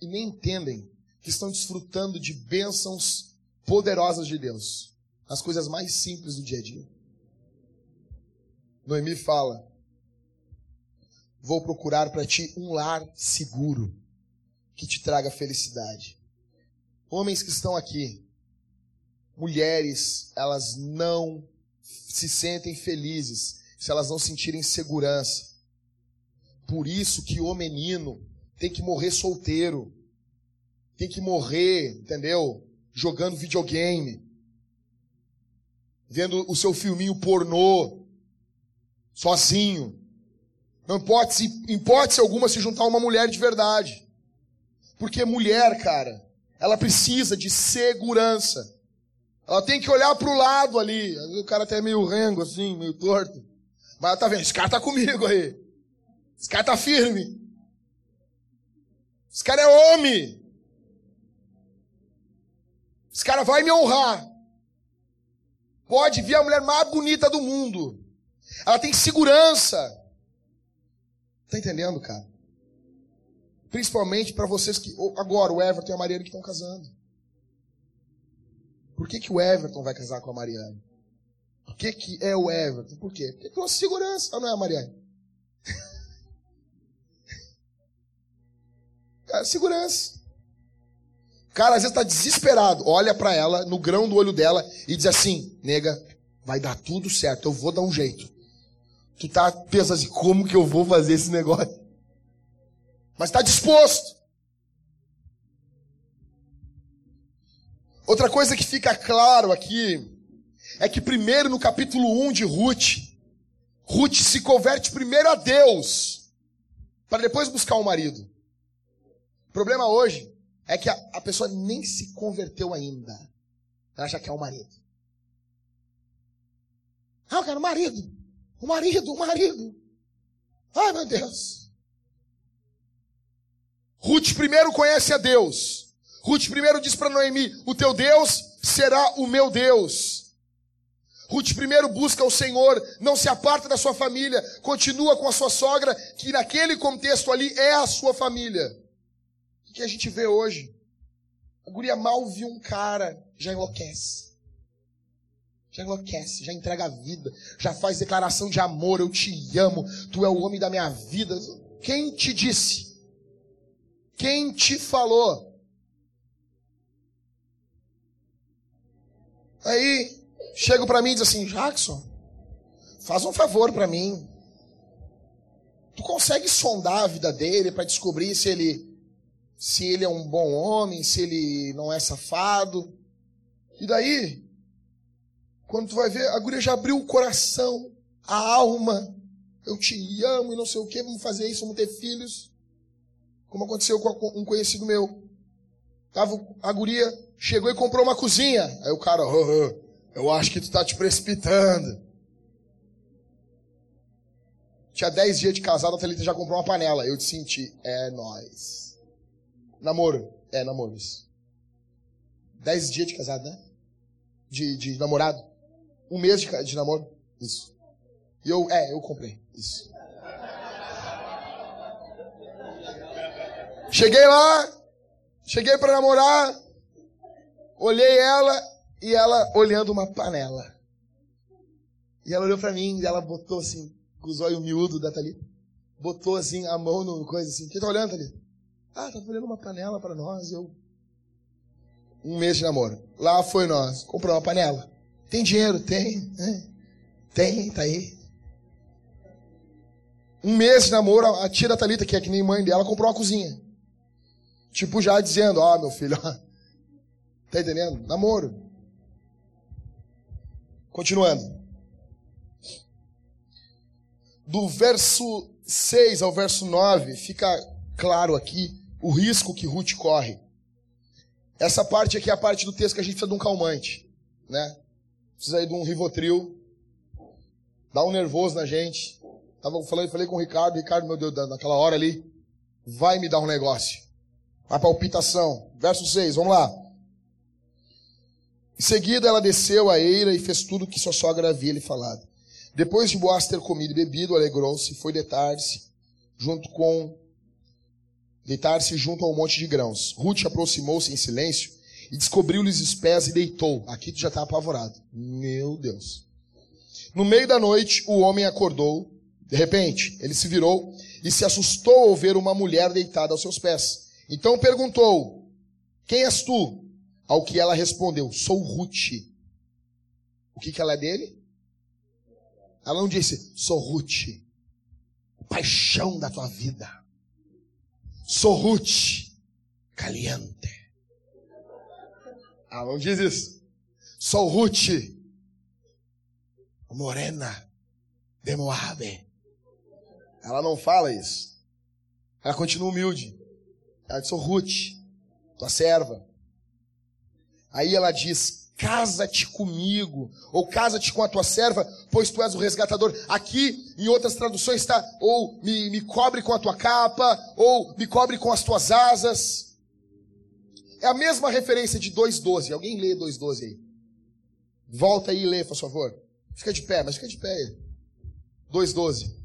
E nem entendem que estão desfrutando de bênçãos poderosas de Deus. As coisas mais simples do dia a dia. Noemi fala: Vou procurar para ti um lar seguro que te traga felicidade. Homens que estão aqui, mulheres, elas não se sentem felizes se elas não sentirem segurança. Por isso que o menino tem que morrer solteiro. Tem que morrer, entendeu? Jogando videogame. Vendo o seu filminho pornô. Sozinho. Não pode, em hipótese alguma, se juntar uma mulher de verdade. Porque mulher, cara, ela precisa de segurança. Ela tem que olhar para o lado ali. O cara até é meio rengo, assim, meio torto. Mas ela tá vendo, esse cara tá comigo aí. Esse cara tá firme. Esse cara é homem. Esse cara vai me honrar. Pode vir a mulher mais bonita do mundo. Ela tem segurança. Tá entendendo, cara? Principalmente para vocês que. Agora, o Everton e a Mariana que estão casando. Por que, que o Everton vai casar com a Mariana? Por que, que é o Everton? Por quê? Porque tem uma segurança. Ou não é a Mariana? Cara, segurança. Cara às vezes está desesperado. Olha para ela, no grão do olho dela, e diz assim: nega, vai dar tudo certo, eu vou dar um jeito. Tu tá pensando assim, como que eu vou fazer esse negócio? Mas está disposto. Outra coisa que fica claro aqui é que primeiro no capítulo 1 de Ruth, Ruth se converte primeiro a Deus, para depois buscar um marido. O problema hoje é que a, a pessoa nem se converteu ainda. Ela já quer um marido. Ah, eu quero um marido. O marido, o marido. Ai, meu Deus. Ruth primeiro conhece a Deus. Ruth primeiro diz para Noemi: O teu Deus será o meu Deus. Ruth primeiro busca o Senhor, não se aparta da sua família, continua com a sua sogra, que naquele contexto ali é a sua família. O que a gente vê hoje? A guria mal viu um cara, já enlouquece. Já enlouquece, já entrega a vida, já faz declaração de amor, eu te amo, tu é o homem da minha vida. Quem te disse? Quem te falou? Aí, chega para mim e diz assim: Jackson, faz um favor para mim. Tu consegue sondar a vida dele para descobrir se ele se ele é um bom homem, se ele não é safado. E daí, quando tu vai ver, a guria já abriu o coração, a alma. Eu te amo e não sei o que, vamos fazer isso, vamos ter filhos. Como aconteceu com um conhecido meu. Tava, a guria chegou e comprou uma cozinha. Aí o cara, oh, oh, eu acho que tu tá te precipitando. Tinha 10 dias de casado, a Thalita já comprou uma panela. Eu te senti, é nós. Namoro. É, namoro, isso. 10 dias de casado, né? De, de namorado. Um mês de, de namoro. Isso. E eu, é, eu comprei. Isso. Cheguei lá, cheguei para namorar, olhei ela e ela olhando uma panela. E ela olhou para mim e ela botou assim, com os olhos miúdos da Thalita, botou assim a mão no coisa assim. Quem tá olhando, Thalita? Ah, tá olhando uma panela para nós. Eu. Um mês de namoro. Lá foi nós. Comprou uma panela. Tem dinheiro? Tem. Né? Tem, tá aí. Um mês de namoro, a tia da Thalita, que é que nem mãe dela, comprou uma cozinha. Tipo, já dizendo, ó, oh, meu filho, ó, tá entendendo? Namoro. Continuando. Do verso 6 ao verso 9, fica claro aqui o risco que Ruth corre. Essa parte aqui é a parte do texto que a gente precisa de um calmante, né? Precisa de um Rivotril. Dá um nervoso na gente. Tava falando, falei com o Ricardo, Ricardo, meu Deus, naquela hora ali, vai me dar um negócio. A palpitação. Verso 6, vamos lá. Em seguida ela desceu a eira e fez tudo o que sua sogra havia lhe falado. Depois de Boaz ter comido e bebido, alegrou-se, foi deitar-se junto com deitar-se junto ao monte de grãos. Ruth aproximou-se em silêncio e descobriu-lhes os pés e deitou. Aqui tu já está apavorado. Meu Deus. No meio da noite, o homem acordou. De repente, ele se virou e se assustou ao ver uma mulher deitada aos seus pés. Então perguntou: Quem és tu? Ao que ela respondeu: Sou Ruth. O que, que ela é dele? Ela não disse: Sou Ruth, paixão da tua vida. Sou Ruth, caliente. Ela não diz isso. Sou Ruth, morena de Moabe. Ela não fala isso. Ela continua humilde. Ela diz, sou Ruth, tua serva. Aí ela diz, casa-te comigo, ou casa-te com a tua serva, pois tu és o resgatador. Aqui, em outras traduções, está, ou me, me cobre com a tua capa, ou me cobre com as tuas asas. É a mesma referência de 2,12. Alguém lê 2,12 aí? Volta aí e lê, por favor. Fica de pé, mas fica de pé. 2,12.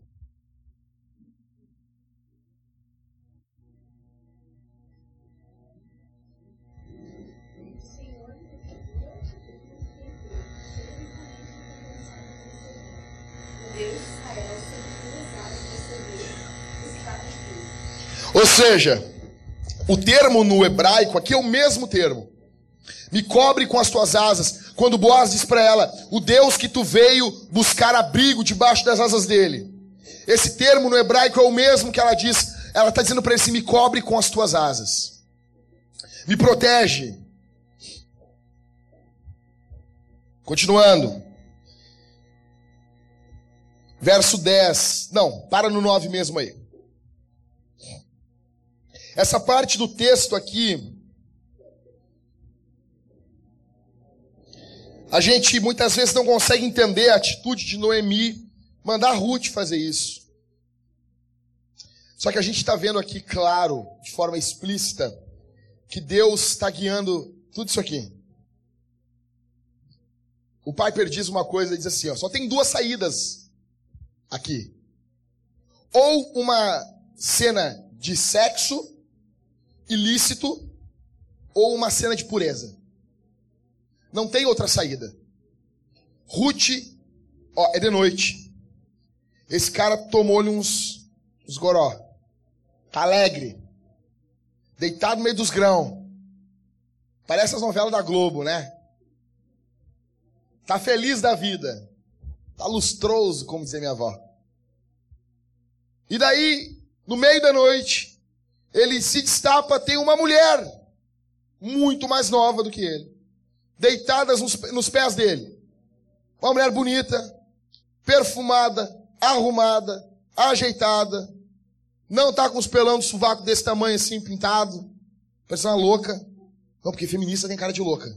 Ou seja, o termo no hebraico aqui é o mesmo termo. Me cobre com as tuas asas. Quando Boaz diz para ela, o Deus que tu veio buscar abrigo debaixo das asas dele. Esse termo no hebraico é o mesmo que ela diz. Ela está dizendo para ele assim: me cobre com as tuas asas. Me protege. Continuando. Verso 10. Não, para no 9 mesmo aí. Essa parte do texto aqui, a gente muitas vezes não consegue entender a atitude de Noemi mandar Ruth fazer isso. Só que a gente está vendo aqui, claro, de forma explícita, que Deus está guiando tudo isso aqui. O pai perdiz uma coisa diz assim: ó, só tem duas saídas aqui. Ou uma cena de sexo ilícito, ou uma cena de pureza. Não tem outra saída. Ruth, ó, é de noite. Esse cara tomou-lhe uns, uns goró. Tá alegre. Deitado no meio dos grãos. Parece as novelas da Globo, né? Tá feliz da vida. Tá lustroso, como dizia minha avó. E daí, no meio da noite, ele se destapa, tem uma mulher muito mais nova do que ele, deitadas nos, nos pés dele. Uma mulher bonita, perfumada, arrumada, ajeitada, não tá com os pelão do sovaco desse tamanho assim, pintado, parece uma louca. Não, porque feminista tem cara de louca.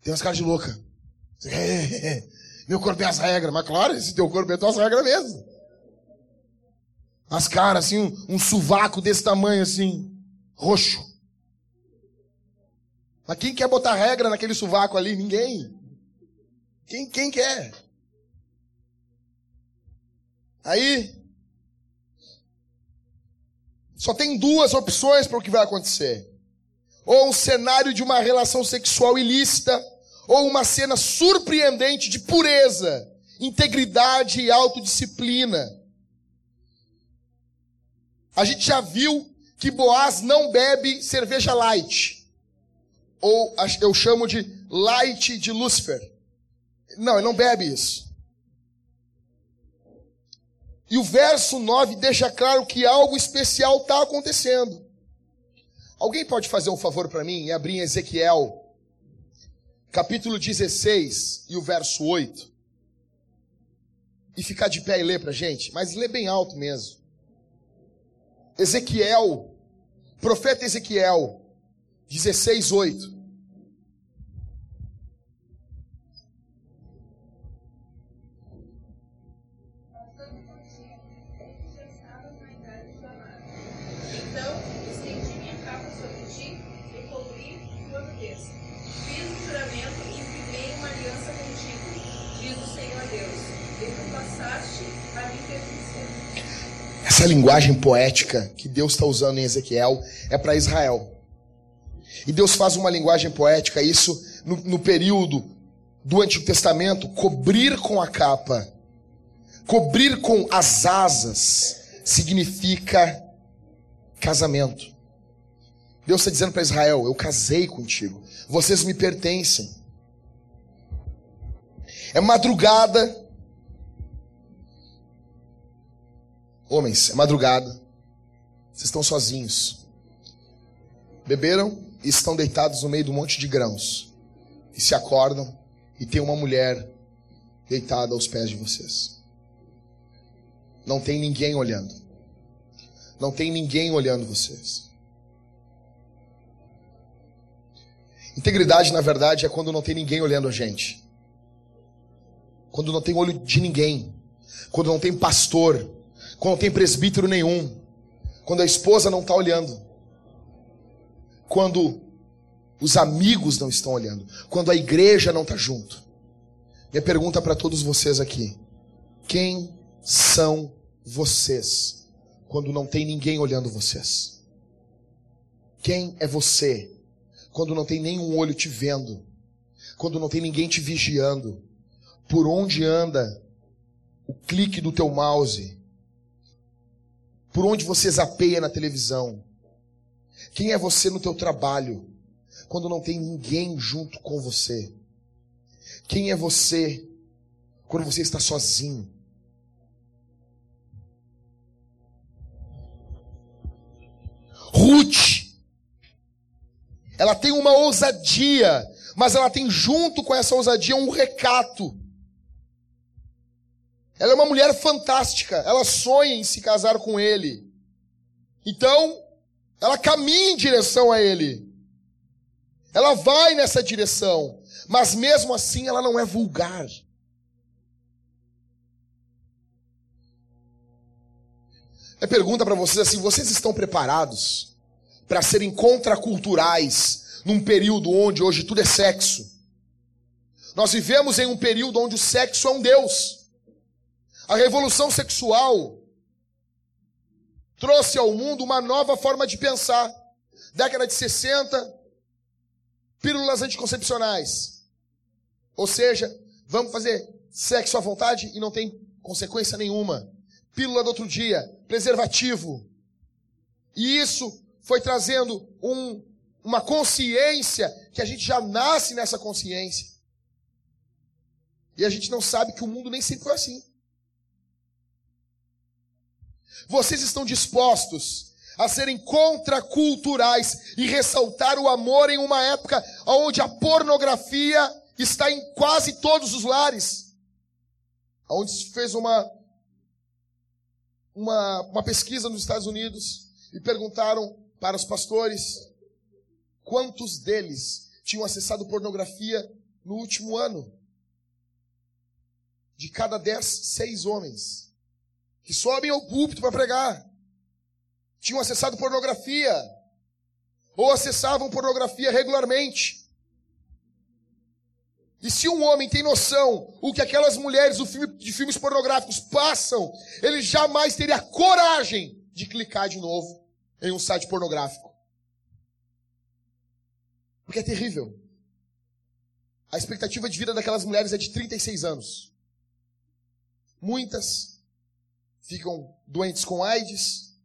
Tem umas caras de louca. Meu corpo é as regras, mas claro, esse teu corpo é as regras mesmo. As caras, assim, um, um sovaco desse tamanho, assim, roxo. Mas quem quer botar regra naquele sovaco ali? Ninguém. Quem, quem quer? Aí, só tem duas opções para o que vai acontecer. Ou um cenário de uma relação sexual ilícita, ou uma cena surpreendente de pureza, integridade e autodisciplina. A gente já viu que Boaz não bebe cerveja light. Ou eu chamo de light de Lúcifer. Não, ele não bebe isso. E o verso 9 deixa claro que algo especial está acontecendo. Alguém pode fazer um favor para mim e abrir em Ezequiel, capítulo 16 e o verso 8? E ficar de pé e ler para gente, mas lê bem alto mesmo. Ezequiel, profeta Ezequiel, 16, 8. Essa linguagem poética que Deus está usando em Ezequiel é para Israel. E Deus faz uma linguagem poética, isso no, no período do Antigo Testamento, cobrir com a capa, cobrir com as asas, significa casamento. Deus está dizendo para Israel: Eu casei contigo, vocês me pertencem. É madrugada, Homens, é madrugada. Vocês estão sozinhos. Beberam e estão deitados no meio de um monte de grãos. E se acordam e tem uma mulher deitada aos pés de vocês. Não tem ninguém olhando. Não tem ninguém olhando vocês. Integridade, na verdade, é quando não tem ninguém olhando a gente. Quando não tem olho de ninguém. Quando não tem pastor quando tem presbítero nenhum, quando a esposa não está olhando, quando os amigos não estão olhando, quando a igreja não está junto. Minha pergunta para todos vocês aqui: quem são vocês quando não tem ninguém olhando vocês? Quem é você quando não tem nenhum olho te vendo? Quando não tem ninguém te vigiando? Por onde anda o clique do teu mouse? Por onde você zapeia na televisão. Quem é você no teu trabalho, quando não tem ninguém junto com você? Quem é você quando você está sozinho? Ruth, ela tem uma ousadia, mas ela tem junto com essa ousadia um recato. Ela é uma mulher fantástica. Ela sonha em se casar com ele. Então, Ela caminha em direção a ele. Ela vai nessa direção. Mas mesmo assim ela não é vulgar. É pergunta para vocês assim: vocês estão preparados para serem contraculturais num período onde hoje tudo é sexo? Nós vivemos em um período onde o sexo é um Deus. A revolução sexual trouxe ao mundo uma nova forma de pensar. Década de 60, pílulas anticoncepcionais. Ou seja, vamos fazer sexo à vontade e não tem consequência nenhuma. Pílula do outro dia, preservativo. E isso foi trazendo um, uma consciência que a gente já nasce nessa consciência. E a gente não sabe que o mundo nem sempre foi assim. Vocês estão dispostos a serem contraculturais e ressaltar o amor em uma época onde a pornografia está em quase todos os lares. Onde se fez uma, uma, uma pesquisa nos Estados Unidos e perguntaram para os pastores quantos deles tinham acessado pornografia no último ano de cada dez, seis homens que sobem ao púlpito para pregar tinham acessado pornografia ou acessavam pornografia regularmente. E se um homem tem noção o que aquelas mulheres de filmes pornográficos passam, ele jamais teria coragem de clicar de novo em um site pornográfico. Porque é terrível. A expectativa de vida daquelas mulheres é de 36 anos. Muitas ficam doentes com AIDS,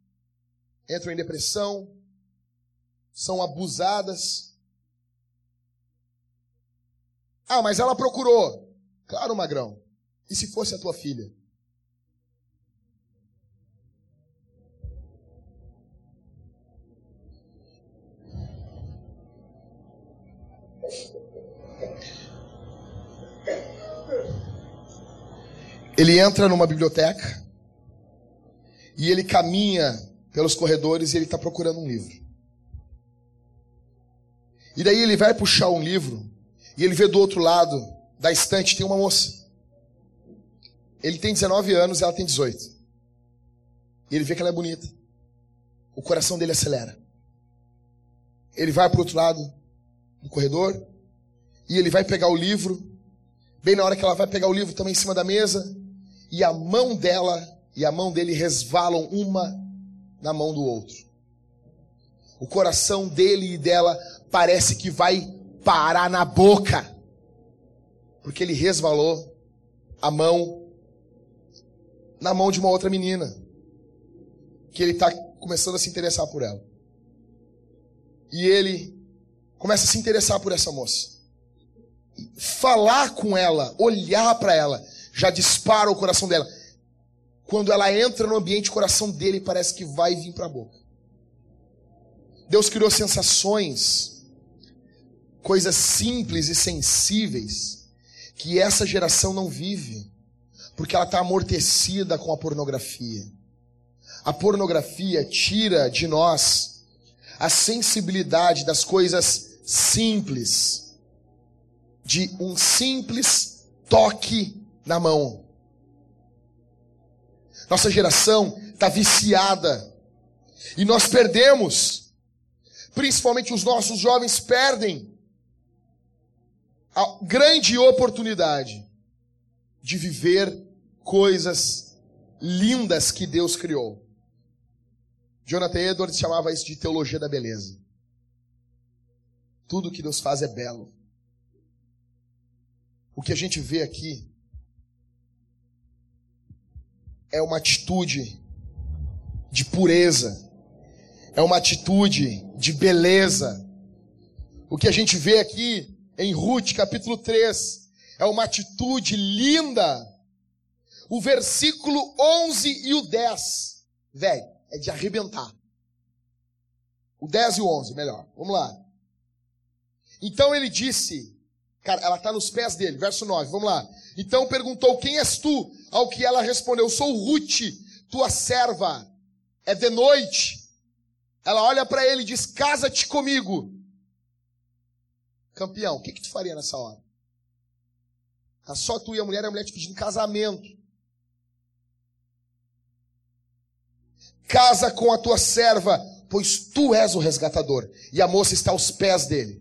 entram em depressão, são abusadas. Ah, mas ela procurou. Claro, magrão. E se fosse a tua filha? Ele entra numa biblioteca e ele caminha pelos corredores e ele está procurando um livro. E daí ele vai puxar um livro e ele vê do outro lado da estante tem uma moça. Ele tem 19 anos e ela tem 18. E ele vê que ela é bonita. O coração dele acelera. Ele vai para o outro lado do corredor e ele vai pegar o livro. Bem na hora que ela vai pegar o livro também em cima da mesa, e a mão dela e a mão dele resvalam uma na mão do outro. O coração dele e dela parece que vai parar na boca, porque ele resvalou a mão na mão de uma outra menina, que ele está começando a se interessar por ela. E ele começa a se interessar por essa moça. Falar com ela, olhar para ela, já dispara o coração dela. Quando ela entra no ambiente, o coração dele parece que vai vir para a boca. Deus criou sensações, coisas simples e sensíveis, que essa geração não vive, porque ela está amortecida com a pornografia. A pornografia tira de nós a sensibilidade das coisas simples, de um simples toque na mão. Nossa geração está viciada. E nós perdemos, principalmente os nossos jovens perdem a grande oportunidade de viver coisas lindas que Deus criou. Jonathan Edwards chamava isso de teologia da beleza. Tudo que Deus faz é belo. O que a gente vê aqui é uma atitude de pureza, é uma atitude de beleza. O que a gente vê aqui em Ruth capítulo 3 é uma atitude linda. O versículo 11 e o 10, velho, é de arrebentar. O 10 e o 11, melhor. Vamos lá. Então ele disse: Cara, ela está nos pés dele. Verso 9, vamos lá. Então perguntou: Quem és tu? Ao que ela respondeu: Sou Ruth, tua serva. É de noite. ela olha para ele e diz: Casa-te comigo. Campeão, o que, que tu faria nessa hora? Tá só tu e a mulher, a mulher te pedindo casamento. Casa com a tua serva, pois tu és o resgatador. E a moça está aos pés dele.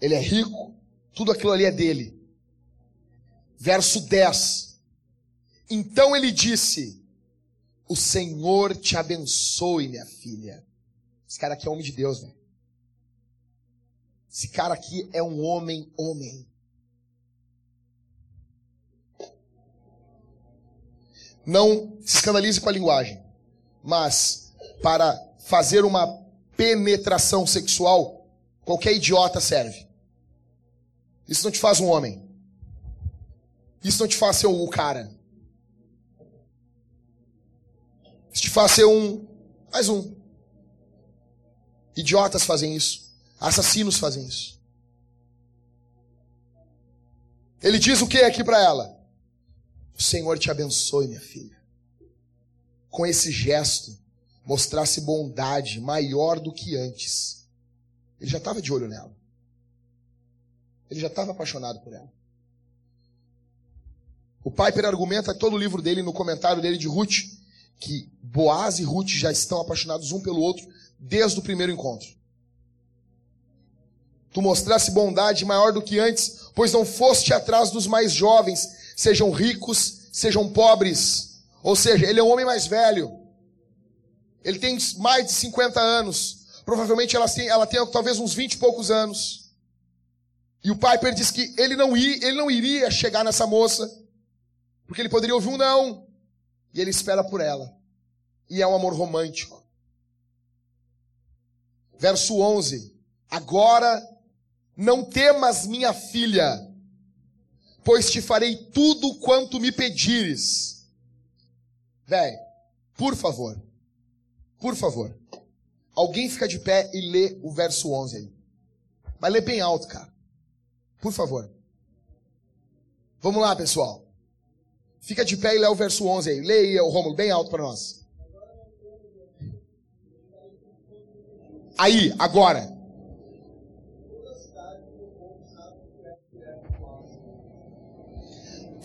Ele é rico, tudo aquilo ali é dele. Verso 10. Então ele disse: O Senhor te abençoe, minha filha. Esse cara aqui é homem de Deus, velho. Esse cara aqui é um homem, homem. Não se escandalize com a linguagem, mas para fazer uma penetração sexual, qualquer idiota serve. Isso não te faz um homem. Isso não te faz ser o cara. Isso te faz ser um. Mais um. Idiotas fazem isso. Assassinos fazem isso. Ele diz o que aqui para ela? O Senhor te abençoe, minha filha. Com esse gesto, mostrasse bondade maior do que antes. Ele já estava de olho nela. Ele já estava apaixonado por ela. O Piper argumenta todo o livro dele, no comentário dele de Ruth, que Boaz e Ruth já estão apaixonados um pelo outro desde o primeiro encontro. Tu mostrasse bondade maior do que antes, pois não foste atrás dos mais jovens, sejam ricos, sejam pobres. Ou seja, ele é um homem mais velho. Ele tem mais de 50 anos. Provavelmente ela tem, ela tem talvez uns 20 e poucos anos. E o Piper diz que ele não, ele não iria chegar nessa moça, porque ele poderia ouvir um não. E ele espera por ela. E é um amor romântico. Verso 11. Agora não temas, minha filha, pois te farei tudo quanto me pedires. Véi, por favor, por favor, alguém fica de pé e lê o verso 11 aí. Mas lê bem alto, cara. Por favor. Vamos lá, pessoal. Fica de pé e lê o verso 11 aí. O Rômulo, bem alto para nós. Aí, agora.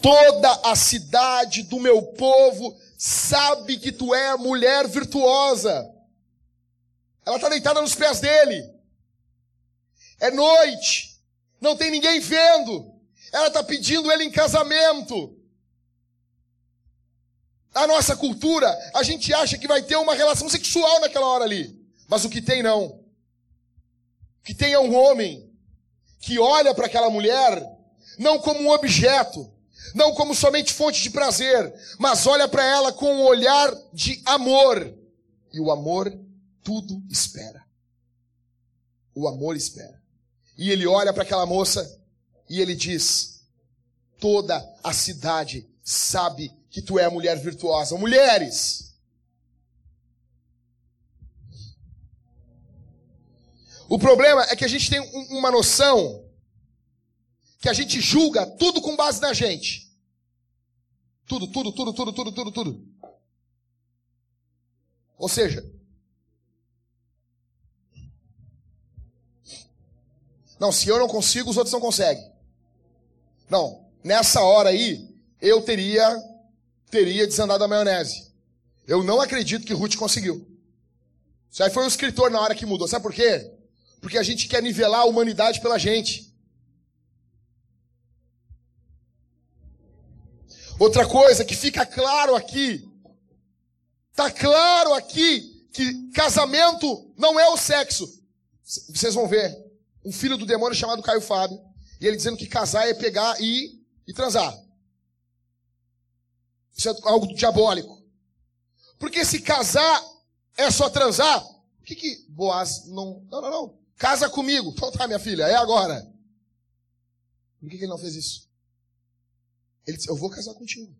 Toda a cidade do meu povo sabe que tu é mulher virtuosa. Ela está deitada nos pés dele. É noite. Não tem ninguém vendo. Ela está pedindo ele em casamento. A nossa cultura, a gente acha que vai ter uma relação sexual naquela hora ali. Mas o que tem não. O que tem é um homem que olha para aquela mulher não como um objeto, não como somente fonte de prazer, mas olha para ela com um olhar de amor. E o amor tudo espera. O amor espera. E ele olha para aquela moça e ele diz: Toda a cidade sabe que tu é a mulher virtuosa. Mulheres! O problema é que a gente tem uma noção que a gente julga tudo com base na gente. Tudo, tudo, tudo, tudo, tudo, tudo, tudo. Ou seja, não, se eu não consigo, os outros não conseguem. Não, nessa hora aí, eu teria teria desandado a maionese. Eu não acredito que Ruth conseguiu. Isso aí foi o escritor na hora que mudou. Sabe por quê? Porque a gente quer nivelar a humanidade pela gente. Outra coisa que fica claro aqui, tá claro aqui que casamento não é o sexo. Vocês vão ver um filho do demônio chamado Caio Fábio e ele dizendo que casar é pegar e, e transar. Isso é algo diabólico. Porque se casar é só transar, por que, que Boaz não. Não, não, não. Casa comigo. Então tá, minha filha, é agora. Por que, que ele não fez isso? Ele disse: Eu vou casar contigo.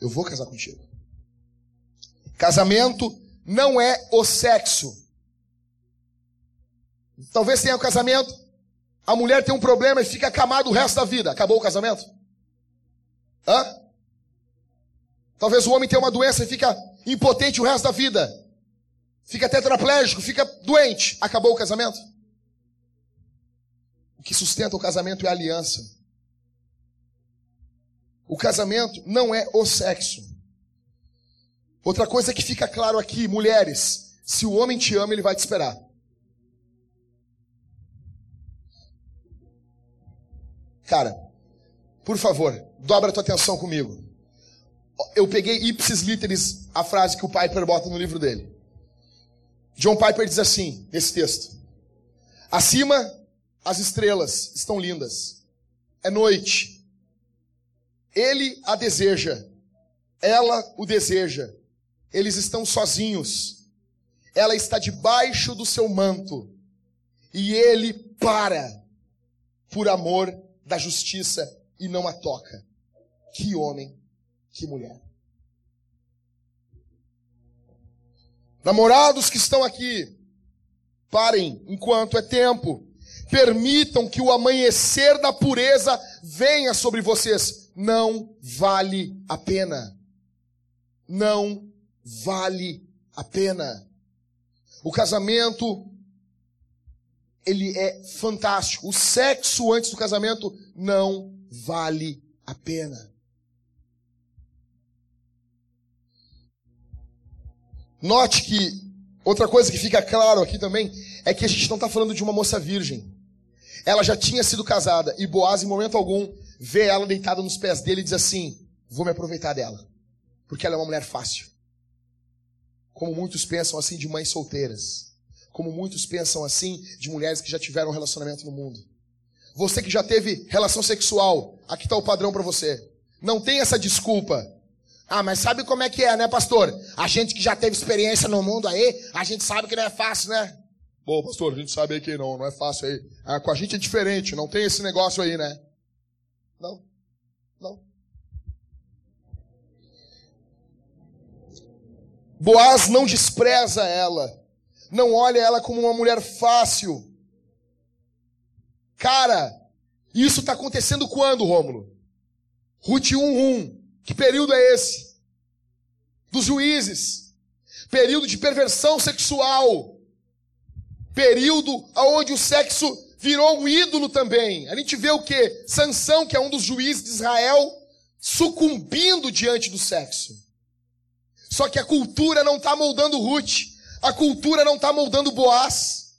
Eu vou casar contigo. Casamento não é o sexo. Talvez tenha o casamento, a mulher tem um problema e fica acamada o resto da vida. Acabou o casamento? Hã? Talvez o homem tenha uma doença e fica impotente o resto da vida. Fica tetraplégico, fica doente. Acabou o casamento? O que sustenta o casamento é a aliança. O casamento não é o sexo. Outra coisa que fica claro aqui, mulheres, se o homem te ama, ele vai te esperar. Cara, por favor, dobra a tua atenção comigo. Eu peguei ipsis literis a frase que o Piper bota no livro dele. John Piper diz assim, nesse texto: Acima as estrelas estão lindas. É noite. Ele a deseja. Ela o deseja. Eles estão sozinhos. Ela está debaixo do seu manto. E ele para por amor da justiça e não a toca. Que homem, que mulher. Namorados que estão aqui, parem enquanto é tempo. Permitam que o amanhecer da pureza venha sobre vocês. Não vale a pena. Não vale a pena. O casamento ele é fantástico. O sexo antes do casamento não vale a pena. Note que outra coisa que fica claro aqui também é que a gente não está falando de uma moça virgem. Ela já tinha sido casada e Boaz, em momento algum, vê ela deitada nos pés dele e diz assim: Vou me aproveitar dela, porque ela é uma mulher fácil. Como muitos pensam assim de mães solteiras como muitos pensam assim de mulheres que já tiveram relacionamento no mundo. Você que já teve relação sexual, aqui está o padrão para você. Não tem essa desculpa. Ah, mas sabe como é que é, né, pastor? A gente que já teve experiência no mundo aí, a gente sabe que não é fácil, né? Bom, pastor, a gente sabe aí que não, não é fácil aí. Ah, com a gente é diferente, não tem esse negócio aí, né? Não, não. Boaz não despreza ela. Não olha ela como uma mulher fácil. Cara, isso está acontecendo quando, Rômulo? Ruth 1.1. Que período é esse? Dos juízes. Período de perversão sexual. Período onde o sexo virou um ídolo também. A gente vê o que? Sansão, que é um dos juízes de Israel, sucumbindo diante do sexo. Só que a cultura não está moldando Ruth. A cultura não está moldando Boaz.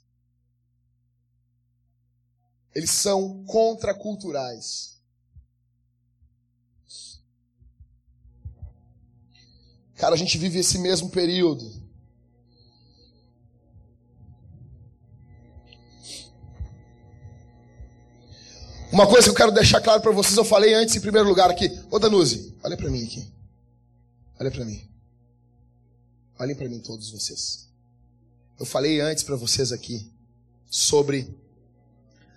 Eles são contraculturais. Cara, a gente vive esse mesmo período. Uma coisa que eu quero deixar claro para vocês, eu falei antes em primeiro lugar aqui. Ô Danuzi, olha para mim aqui. Olha para mim. Olhem para mim todos vocês. Eu falei antes para vocês aqui sobre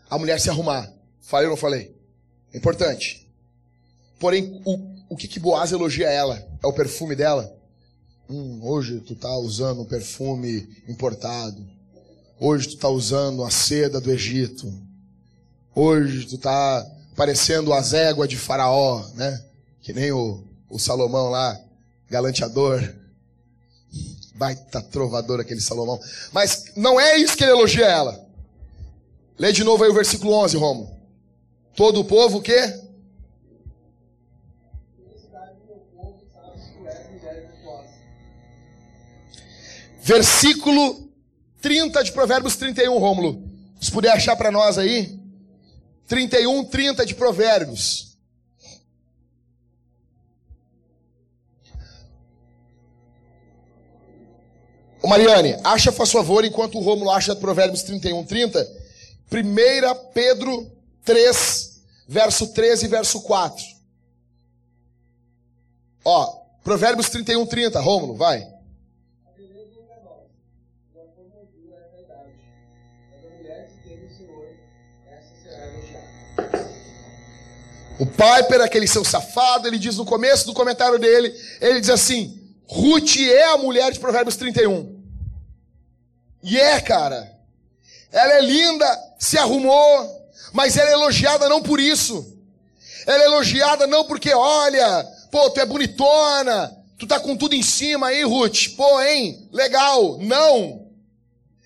a mulher se arrumar. Falei ou não falei? É importante. Porém, o, o que, que Boaz elogia ela? É o perfume dela? Hum, hoje tu tá usando um perfume importado. Hoje tu tá usando a seda do Egito. Hoje tu tá parecendo as éguas de Faraó, né? Que nem o, o Salomão lá, galanteador baita trovador aquele Salomão. Mas não é isso que ele elogia ela. Lê de novo aí o versículo 11, Romo. Todo o povo o quê? Versículo 30 de Provérbios 31, Rômulo. Se puder achar para nós aí. 31, 30 de Provérbios. Ô Mariane, acha, por favor, enquanto o Romulo acha Provérbios 31, 30, 1 Pedro 3, verso 13 e verso 4. Ó, Provérbios 31, 30, Rômulo, vai. O Piper, aquele seu safado, ele diz no começo do comentário dele, ele diz assim, Ruth é a mulher de Provérbios 31. E é, cara. Ela é linda, se arrumou, mas ela é elogiada não por isso. Ela é elogiada não porque, olha, Pô, tu é bonitona. Tu tá com tudo em cima aí, Ruth. Pô, hein? Legal. Não.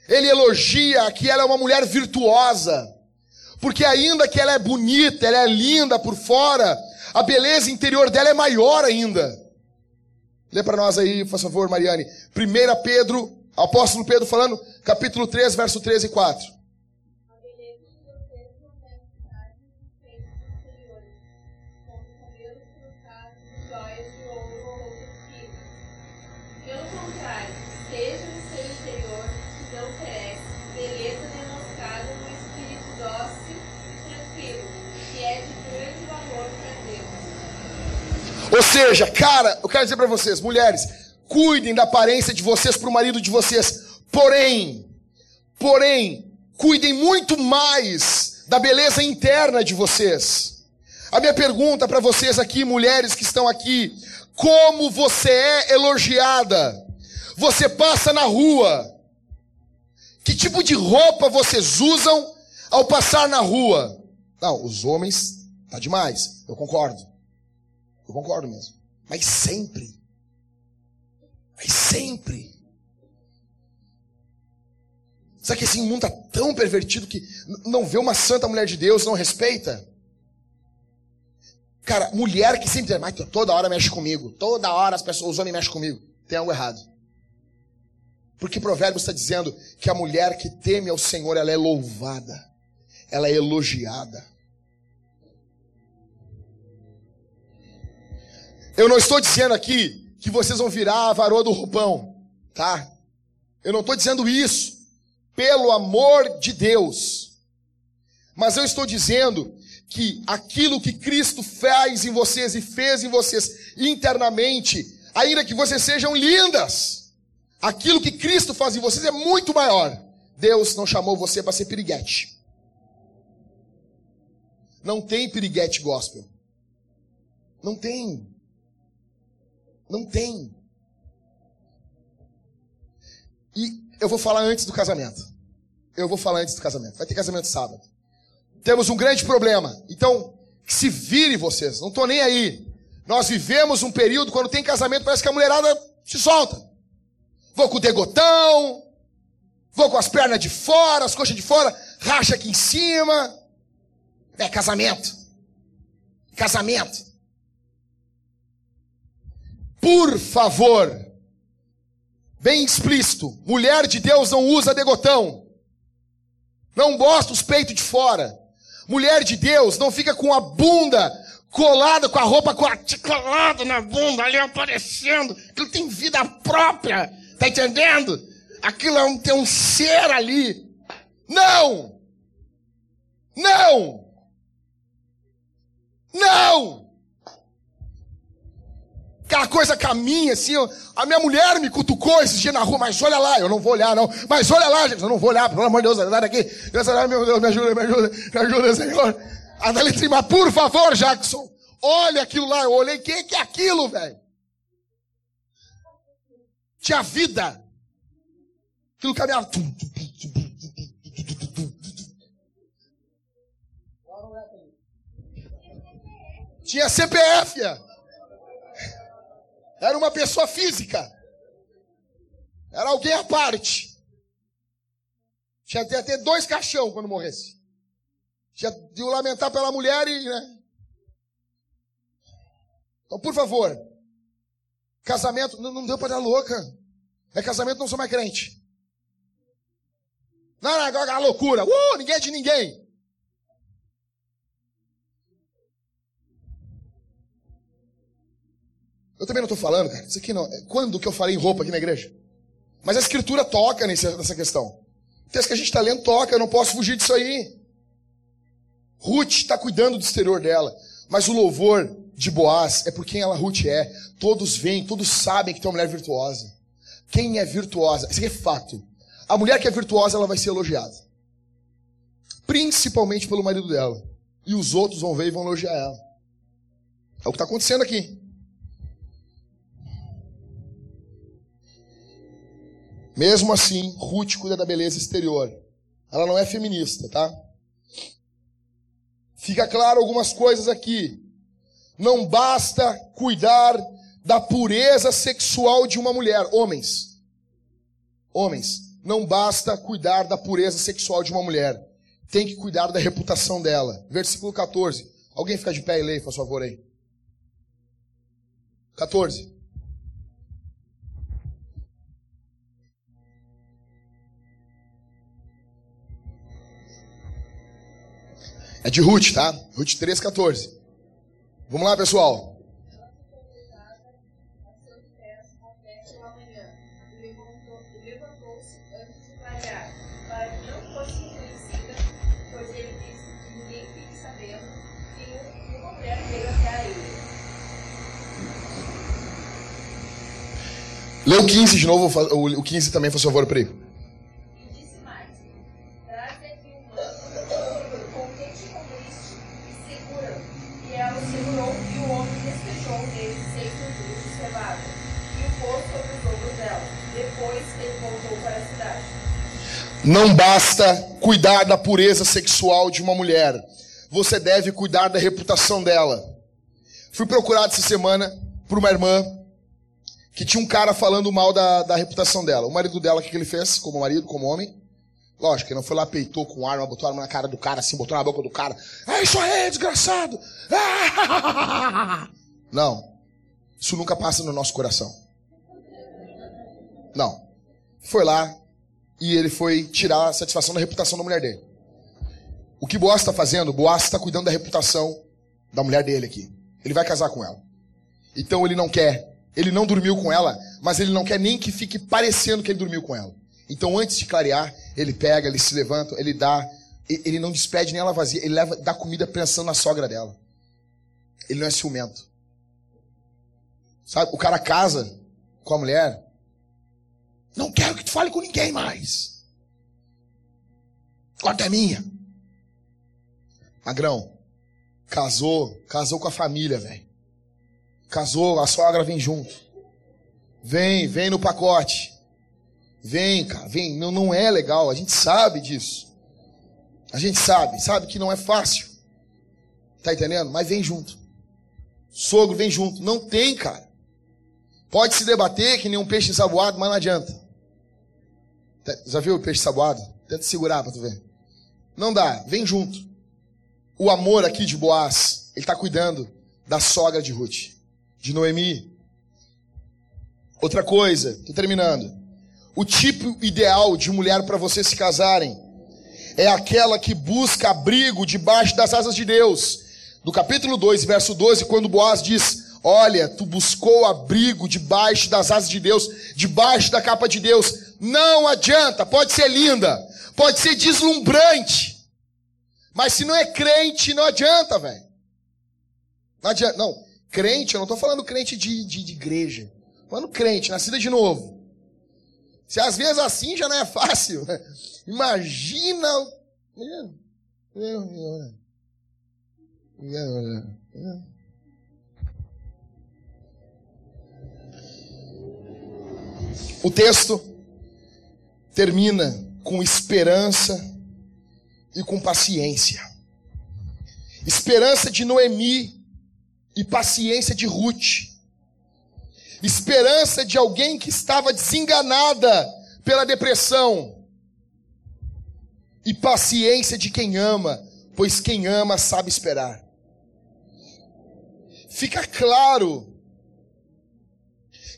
Ele elogia que ela é uma mulher virtuosa. Porque ainda que ela é bonita, ela é linda por fora, a beleza interior dela é maior ainda. Lê para nós aí, por favor, Mariane. 1 Pedro, apóstolo Pedro falando, capítulo 3, verso 13 e 4. Seja, cara, eu quero dizer para vocês, mulheres, cuidem da aparência de vocês para o marido de vocês. Porém, porém, cuidem muito mais da beleza interna de vocês. A minha pergunta para vocês aqui, mulheres que estão aqui, como você é elogiada? Você passa na rua. Que tipo de roupa vocês usam ao passar na rua? Não, os homens tá demais. Eu concordo. Eu concordo mesmo. Mas sempre. Mas sempre. Sabe que esse mundo está tão pervertido que não vê uma santa mulher de Deus, não respeita? Cara, mulher que sempre mas toda hora mexe comigo. Toda hora as pessoas, os homens mexem comigo. Tem algo errado. Porque Provérbios está dizendo que a mulher que teme ao Senhor, ela é louvada. Ela é elogiada. Eu não estou dizendo aqui que vocês vão virar a varoa do roupão, tá? Eu não estou dizendo isso, pelo amor de Deus. Mas eu estou dizendo que aquilo que Cristo faz em vocês e fez em vocês internamente, ainda que vocês sejam lindas, aquilo que Cristo faz em vocês é muito maior. Deus não chamou você para ser piriguete. Não tem piriguete gospel. Não tem. Não tem. E eu vou falar antes do casamento. Eu vou falar antes do casamento. Vai ter casamento sábado. Temos um grande problema. Então, se vire vocês. Não estou nem aí. Nós vivemos um período quando tem casamento, parece que a mulherada se solta. Vou com o degotão. Vou com as pernas de fora, as coxas de fora. Racha aqui em cima. É casamento. Casamento. Por favor, bem explícito, mulher de Deus não usa degotão. Não bosta os peitos de fora. Mulher de Deus não fica com a bunda colada com a roupa colada na bunda ali aparecendo. Aquilo tem vida própria. Tá entendendo? Aquilo é um, tem um ser ali. Não! Não! Não! Aquela coisa caminha assim, a minha mulher me cutucou esses dias na rua, mas olha lá, eu não vou olhar não, mas olha lá, gente, eu não vou olhar, pelo amor de Deus, sai daqui, Deus, meu Deus, me ajuda, me ajuda, me ajuda, Senhor. A Dali mas por favor, Jackson, olha aquilo lá, eu olhei, o que, que é aquilo, velho? Tinha vida. Aquilo caminhava. Tinha CPF. Era uma pessoa física. Era alguém à parte. Tinha até dois caixão quando morresse. Tinha de lamentar pela mulher e, né? Então, por favor, casamento não, não deu para dar louca. É casamento, não sou mais crente. Não, não, agora é loucura. Uh, ninguém é de ninguém. Eu também não estou falando, cara. Isso aqui não. É, quando que eu falei em roupa aqui na igreja? Mas a escritura toca nessa questão. O texto que a gente está lendo toca, eu não posso fugir disso aí. Ruth está cuidando do exterior dela. Mas o louvor de Boaz é por quem ela Ruth é. Todos veem, todos sabem que tem uma mulher virtuosa. Quem é virtuosa? Isso aqui é fato. A mulher que é virtuosa, ela vai ser elogiada. Principalmente pelo marido dela. E os outros vão ver e vão elogiar ela. É o que está acontecendo aqui. Mesmo assim, Ruth cuida da beleza exterior. Ela não é feminista, tá? Fica claro algumas coisas aqui. Não basta cuidar da pureza sexual de uma mulher. Homens, homens, não basta cuidar da pureza sexual de uma mulher. Tem que cuidar da reputação dela. Versículo 14. Alguém fica de pé e lê, por favor, aí. 14. É de Ruth, tá? Ruth 3, 14. Vamos lá, pessoal. Lê o 15 de novo, o 15 também, por favor, para Não basta cuidar da pureza sexual de uma mulher. Você deve cuidar da reputação dela. Fui procurado essa semana por uma irmã que tinha um cara falando mal da, da reputação dela. O marido dela, o que, ele fez? Como marido, como homem? Lógico, ele não foi lá, peitou com arma, botou arma na cara do cara, assim, botou na boca do cara. É isso aí, desgraçado! Não. Isso nunca passa no nosso coração. Não. Foi lá, e ele foi tirar a satisfação da reputação da mulher dele. O que Boaz está fazendo? Boaz está cuidando da reputação da mulher dele aqui. Ele vai casar com ela. Então ele não quer, ele não dormiu com ela, mas ele não quer nem que fique parecendo que ele dormiu com ela. Então antes de clarear, ele pega, ele se levanta, ele dá, ele não despede nem ela vazia, ele leva, dá comida pensando na sogra dela. Ele não é ciumento. Sabe, o cara casa com a mulher, não quero que tu fale com ninguém mais. Quarta é minha. Magrão, casou, casou com a família, velho. Casou, a sogra vem junto. Vem, vem no pacote. Vem, cara, vem. Não, não é legal, a gente sabe disso. A gente sabe, sabe que não é fácil. Tá entendendo? Mas vem junto. Sogro vem junto. Não tem, cara. Pode se debater que nem um peixe ensaboado, mas não adianta. Já viu o peixe saboado? Tenta segurar para tu ver. Não dá, vem junto. O amor aqui de Boaz, ele está cuidando da sogra de Ruth, de Noemi. Outra coisa, tô terminando. O tipo ideal de mulher para vocês se casarem é aquela que busca abrigo debaixo das asas de Deus. No capítulo 2, verso 12, quando Boaz diz: Olha, tu buscou abrigo debaixo das asas de Deus, debaixo da capa de Deus. Não adianta, pode ser linda, pode ser deslumbrante, mas se não é crente, não adianta, velho. Não adianta, não. Crente, eu não estou falando crente de, de, de igreja. falando crente, nascida de novo. Se às vezes assim já não é fácil. Imagina. O texto termina com esperança e com paciência. Esperança de Noemi e paciência de Ruth. Esperança de alguém que estava desenganada pela depressão. E paciência de quem ama, pois quem ama sabe esperar. Fica claro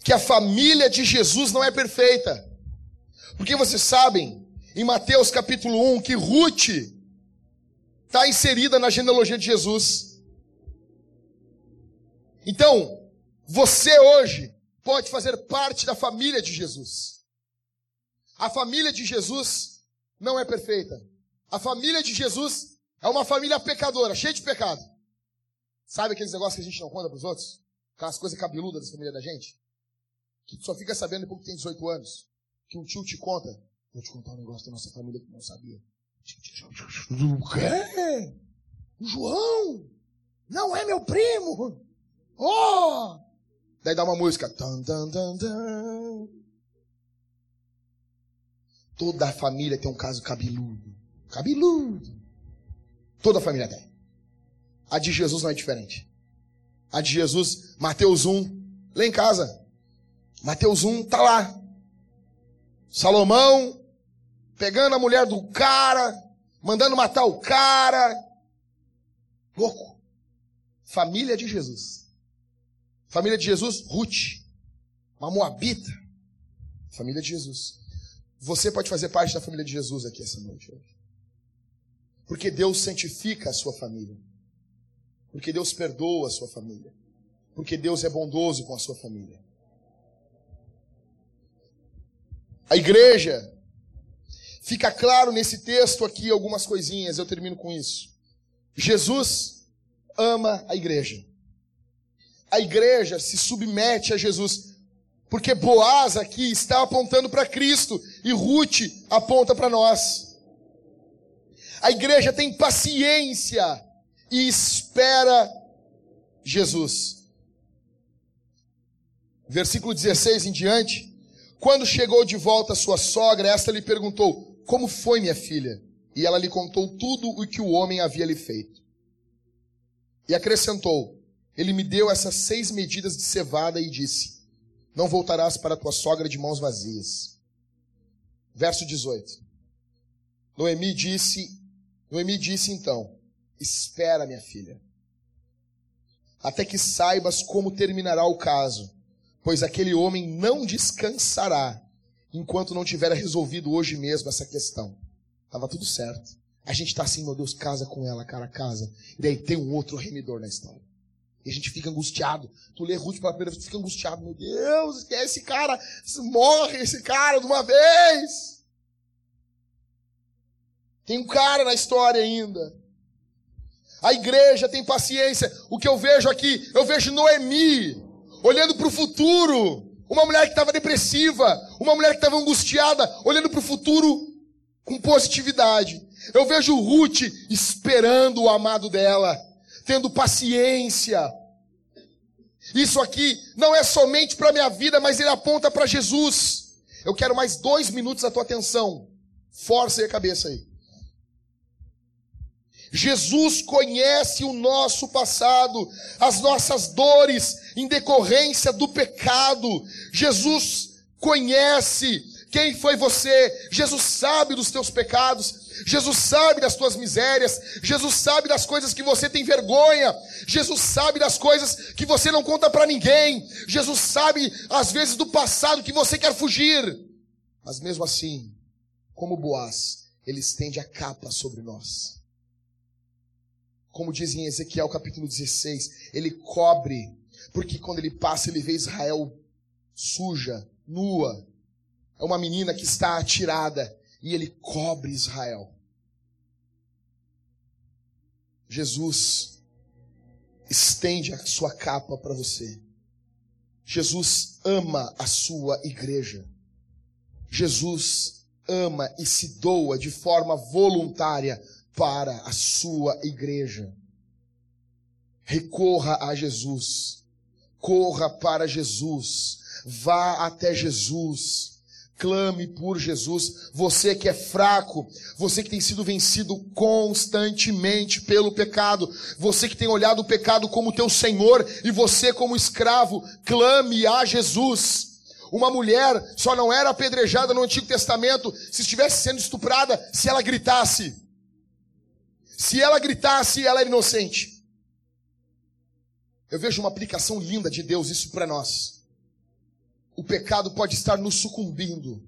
que a família de Jesus não é perfeita. Porque vocês sabem, em Mateus capítulo 1, que Ruth está inserida na genealogia de Jesus. Então, você hoje pode fazer parte da família de Jesus. A família de Jesus não é perfeita. A família de Jesus é uma família pecadora, cheia de pecado. Sabe aqueles negócios que a gente não conta para os outros? Aquelas coisas cabeludas da família da gente? Que só fica sabendo depois que tem 18 anos que um tio te conta. Vou te contar um negócio da nossa família que não sabia. O quê? O João? Não é meu primo? Oh! Daí dá uma música. Toda a família tem um caso cabeludo. Cabeludo. Toda a família tem. A de Jesus não é diferente. A de Jesus, Mateus 1, lá em casa. Mateus 1 tá lá. Salomão pegando a mulher do cara, mandando matar o cara. Louco. Família de Jesus. Família de Jesus, Ruth. Uma moabita. Família de Jesus. Você pode fazer parte da família de Jesus aqui essa noite. Porque Deus santifica a sua família. Porque Deus perdoa a sua família. Porque Deus é bondoso com a sua família. A igreja, fica claro nesse texto aqui algumas coisinhas, eu termino com isso. Jesus ama a igreja. A igreja se submete a Jesus. Porque Boaz aqui está apontando para Cristo e Ruth aponta para nós. A igreja tem paciência e espera Jesus. Versículo 16 em diante. Quando chegou de volta sua sogra, esta lhe perguntou: Como foi, minha filha? E ela lhe contou tudo o que o homem havia lhe feito. E acrescentou: Ele me deu essas seis medidas de cevada e disse: Não voltarás para tua sogra de mãos vazias. Verso 18. Noemi disse: Noemi disse então: Espera, minha filha, até que saibas como terminará o caso, pois aquele homem não descansará enquanto não tiver resolvido hoje mesmo essa questão. Tava tudo certo. A gente tá assim, meu Deus, casa com ela, cara, casa. E daí tem um outro remidor na história. E a gente fica angustiado. Tu lê Ruth pela primeira vez, tu fica angustiado. Meu Deus, esse cara, morre esse cara de uma vez. Tem um cara na história ainda. A igreja tem paciência. O que eu vejo aqui, eu vejo Noemi olhando para o futuro. Uma mulher que estava depressiva, uma mulher que estava angustiada, olhando para o futuro com positividade. Eu vejo Ruth esperando o amado dela, tendo paciência. Isso aqui não é somente para minha vida, mas ele aponta para Jesus. Eu quero mais dois minutos da tua atenção. Força aí a cabeça aí. Jesus conhece o nosso passado, as nossas dores em decorrência do pecado. Jesus conhece quem foi você. Jesus sabe dos teus pecados. Jesus sabe das tuas misérias. Jesus sabe das coisas que você tem vergonha. Jesus sabe das coisas que você não conta para ninguém. Jesus sabe, às vezes, do passado que você quer fugir. Mas mesmo assim, como Boaz, ele estende a capa sobre nós como diz em Ezequiel capítulo 16, ele cobre, porque quando ele passa, ele vê Israel suja, nua. É uma menina que está atirada e ele cobre Israel. Jesus estende a sua capa para você. Jesus ama a sua igreja. Jesus ama e se doa de forma voluntária para a sua igreja. Recorra a Jesus. Corra para Jesus. Vá até Jesus. Clame por Jesus. Você que é fraco, você que tem sido vencido constantemente pelo pecado, você que tem olhado o pecado como teu Senhor e você como escravo, clame a Jesus. Uma mulher só não era apedrejada no Antigo Testamento se estivesse sendo estuprada se ela gritasse. Se ela gritasse, ela era inocente. Eu vejo uma aplicação linda de Deus isso para nós. O pecado pode estar nos sucumbindo.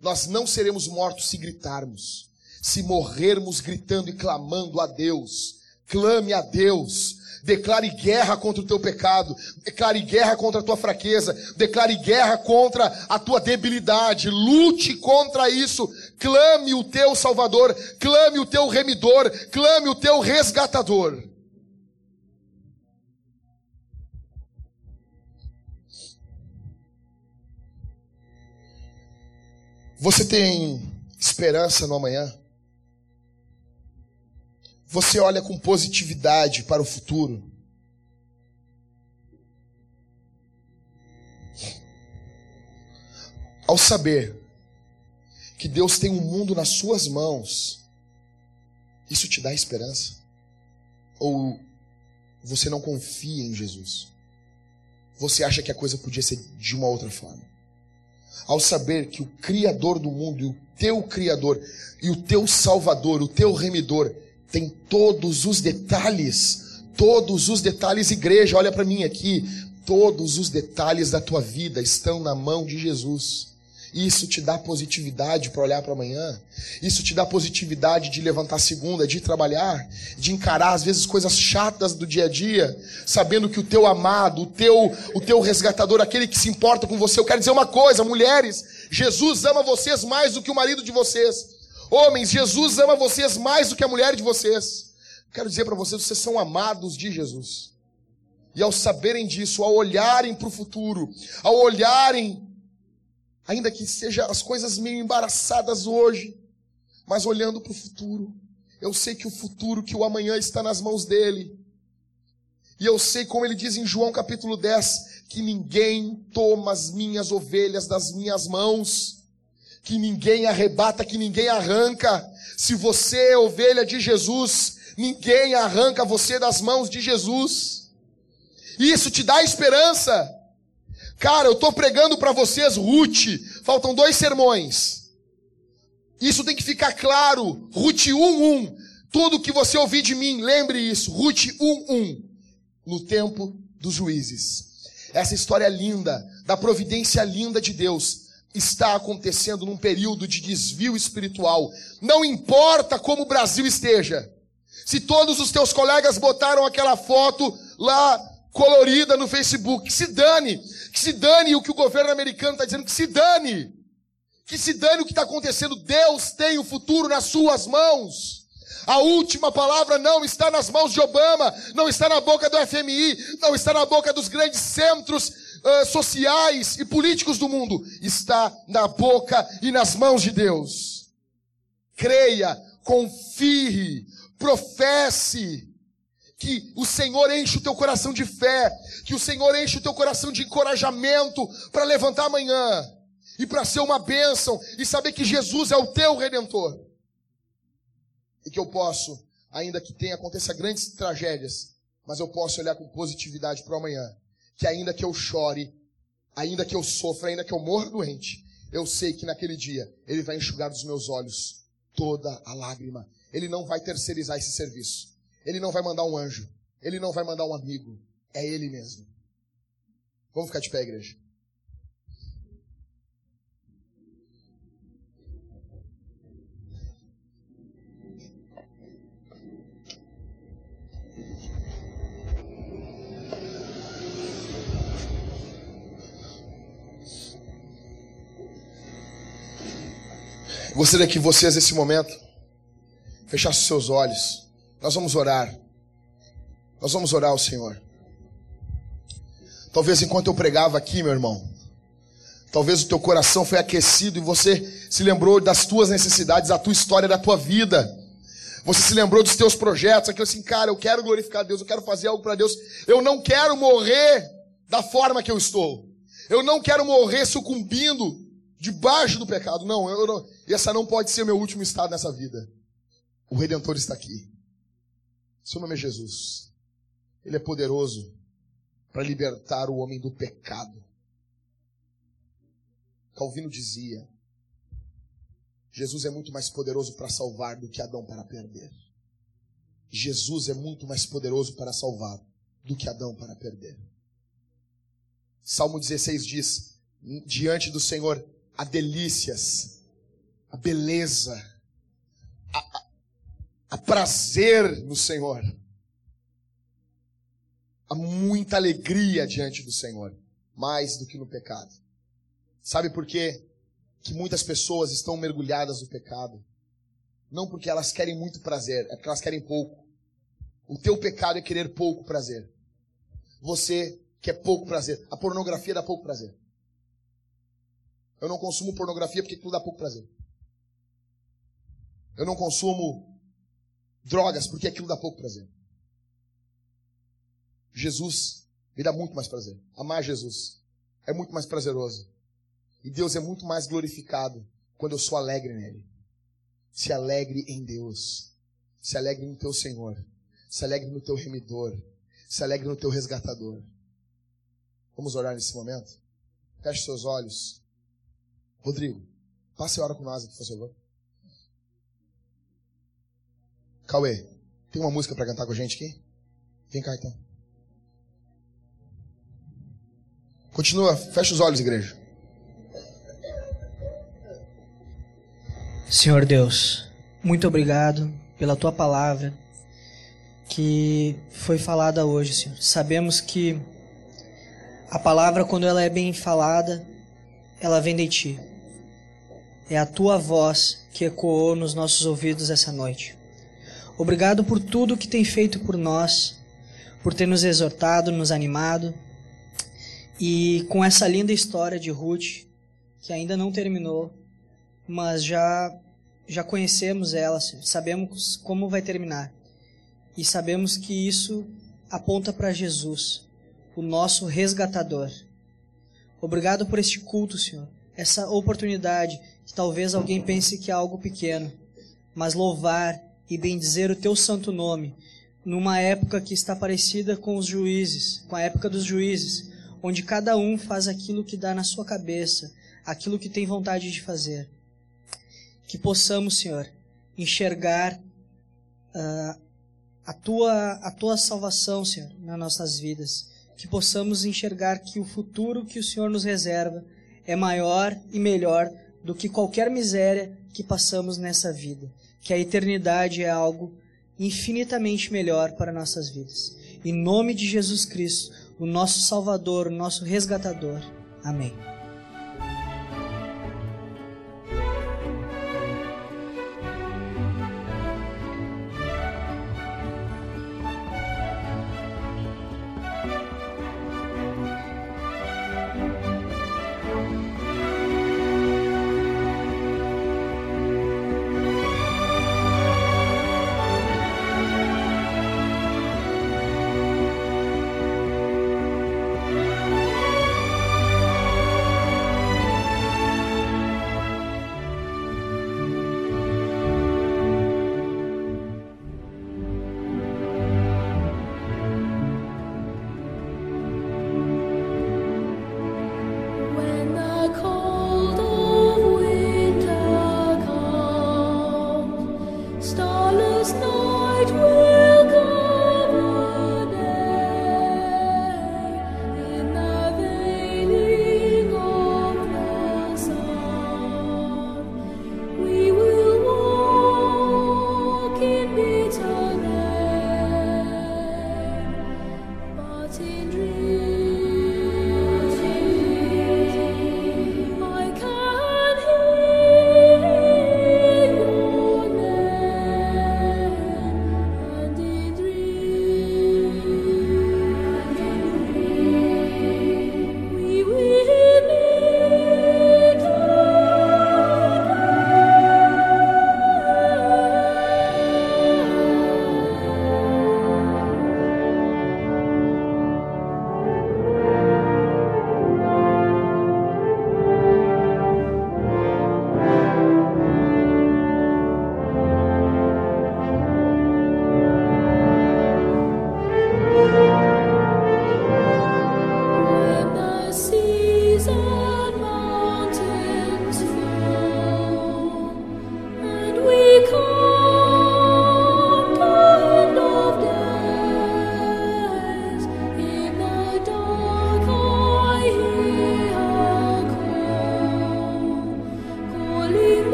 Nós não seremos mortos se gritarmos. Se morrermos gritando e clamando a Deus. Clame a Deus. Declare guerra contra o teu pecado. Declare guerra contra a tua fraqueza. Declare guerra contra a tua debilidade. Lute contra isso. Clame o teu Salvador. Clame o teu remidor. Clame o teu resgatador. Você tem esperança no amanhã? Você olha com positividade para o futuro. Ao saber que Deus tem um mundo nas suas mãos, isso te dá esperança? Ou você não confia em Jesus. Você acha que a coisa podia ser de uma outra forma. Ao saber que o Criador do mundo o teu Criador e o teu Salvador, o teu Remidor, tem todos os detalhes, todos os detalhes, igreja, olha para mim aqui, todos os detalhes da tua vida estão na mão de Jesus. Isso te dá positividade para olhar para amanhã. Isso te dá positividade de levantar segunda, de trabalhar, de encarar às vezes coisas chatas do dia a dia, sabendo que o teu amado, o teu, o teu resgatador, aquele que se importa com você. Eu quero dizer uma coisa, mulheres, Jesus ama vocês mais do que o marido de vocês. Homens, Jesus ama vocês mais do que a mulher de vocês. Quero dizer para vocês, vocês são amados de Jesus. E ao saberem disso, ao olharem para o futuro, ao olharem Ainda que seja as coisas meio embaraçadas hoje, mas olhando para o futuro. Eu sei que o futuro, que o amanhã está nas mãos dele. E eu sei, como ele diz em João capítulo 10, que ninguém toma as minhas ovelhas das minhas mãos, que ninguém arrebata, que ninguém arranca. Se você é ovelha de Jesus, ninguém arranca você das mãos de Jesus. Isso te dá esperança. Cara, eu estou pregando para vocês, Ruth. Faltam dois sermões. Isso tem que ficar claro. Ruth 1:1. Tudo que você ouvir de mim, lembre isso. Ruth 1:1. No tempo dos juízes. Essa história linda, da providência linda de Deus, está acontecendo num período de desvio espiritual. Não importa como o Brasil esteja. Se todos os teus colegas botaram aquela foto lá colorida no Facebook, que se dane, que se dane o que o governo americano está dizendo, que se dane, que se dane o que está acontecendo. Deus tem o futuro nas suas mãos. A última palavra não está nas mãos de Obama, não está na boca do FMI, não está na boca dos grandes centros uh, sociais e políticos do mundo. Está na boca e nas mãos de Deus. Creia, confie, professe, que o Senhor enche o teu coração de fé, que o Senhor enche o teu coração de encorajamento para levantar amanhã e para ser uma bênção e saber que Jesus é o teu redentor. E que eu posso, ainda que tenha aconteça grandes tragédias, mas eu posso olhar com positividade para o amanhã, que ainda que eu chore, ainda que eu sofra, ainda que eu morra doente, eu sei que naquele dia ele vai enxugar dos meus olhos toda a lágrima. Ele não vai terceirizar esse serviço. Ele não vai mandar um anjo. Ele não vai mandar um amigo. É Ele mesmo. Vamos ficar de pé, igreja. Gostaria que vocês, nesse momento, fechassem seus olhos. Nós vamos orar. Nós vamos orar ao Senhor. Talvez enquanto eu pregava aqui, meu irmão, talvez o teu coração foi aquecido e você se lembrou das tuas necessidades, da tua história, da tua vida. Você se lembrou dos teus projetos, aquilo assim, cara, eu quero glorificar Deus, eu quero fazer algo para Deus. Eu não quero morrer da forma que eu estou. Eu não quero morrer sucumbindo debaixo do pecado. Não, eu não, essa não pode ser o meu último estado nessa vida. O Redentor está aqui. Seu nome é Jesus. Ele é poderoso para libertar o homem do pecado. Calvino dizia: Jesus é muito mais poderoso para salvar do que Adão para perder. Jesus é muito mais poderoso para salvar do que Adão para perder. Salmo 16 diz: Diante do Senhor há delícias, a beleza, a, há prazer no Senhor. Há muita alegria diante do Senhor, mais do que no pecado. Sabe por quê? Que muitas pessoas estão mergulhadas no pecado. Não porque elas querem muito prazer, é porque elas querem pouco. O teu pecado é querer pouco prazer. Você quer pouco prazer. A pornografia dá pouco prazer. Eu não consumo pornografia porque aquilo dá pouco prazer. Eu não consumo drogas, porque aquilo dá pouco prazer. Jesus me dá muito mais prazer. Amar Jesus é muito mais prazeroso. E Deus é muito mais glorificado quando eu sou alegre nele. Se alegre em Deus. Se alegre no teu Senhor. Se alegre no teu remidor. Se alegre no teu resgatador. Vamos orar nesse momento? Feche seus olhos. Rodrigo, passe a hora com nós aqui, por favor. Cauê, tem uma música para cantar com a gente aqui? Vem cá então. Continua, fecha os olhos, igreja. Senhor Deus, muito obrigado pela tua palavra que foi falada hoje, Senhor. Sabemos que a palavra, quando ela é bem falada, ela vem de ti. É a tua voz que ecoou nos nossos ouvidos essa noite. Obrigado por tudo que tem feito por nós, por ter nos exortado, nos animado. E com essa linda história de Ruth, que ainda não terminou, mas já já conhecemos ela, sabemos como vai terminar. E sabemos que isso aponta para Jesus, o nosso resgatador. Obrigado por este culto, Senhor. Essa oportunidade que talvez alguém pense que é algo pequeno, mas louvar e bendizer o teu santo nome numa época que está parecida com os juízes, com a época dos juízes, onde cada um faz aquilo que dá na sua cabeça, aquilo que tem vontade de fazer. Que possamos, Senhor, enxergar uh, a, tua, a tua salvação, Senhor, nas nossas vidas. Que possamos enxergar que o futuro que o Senhor nos reserva é maior e melhor do que qualquer miséria que passamos nessa vida. Que a eternidade é algo infinitamente melhor para nossas vidas. Em nome de Jesus Cristo, o nosso Salvador, o nosso resgatador. Amém.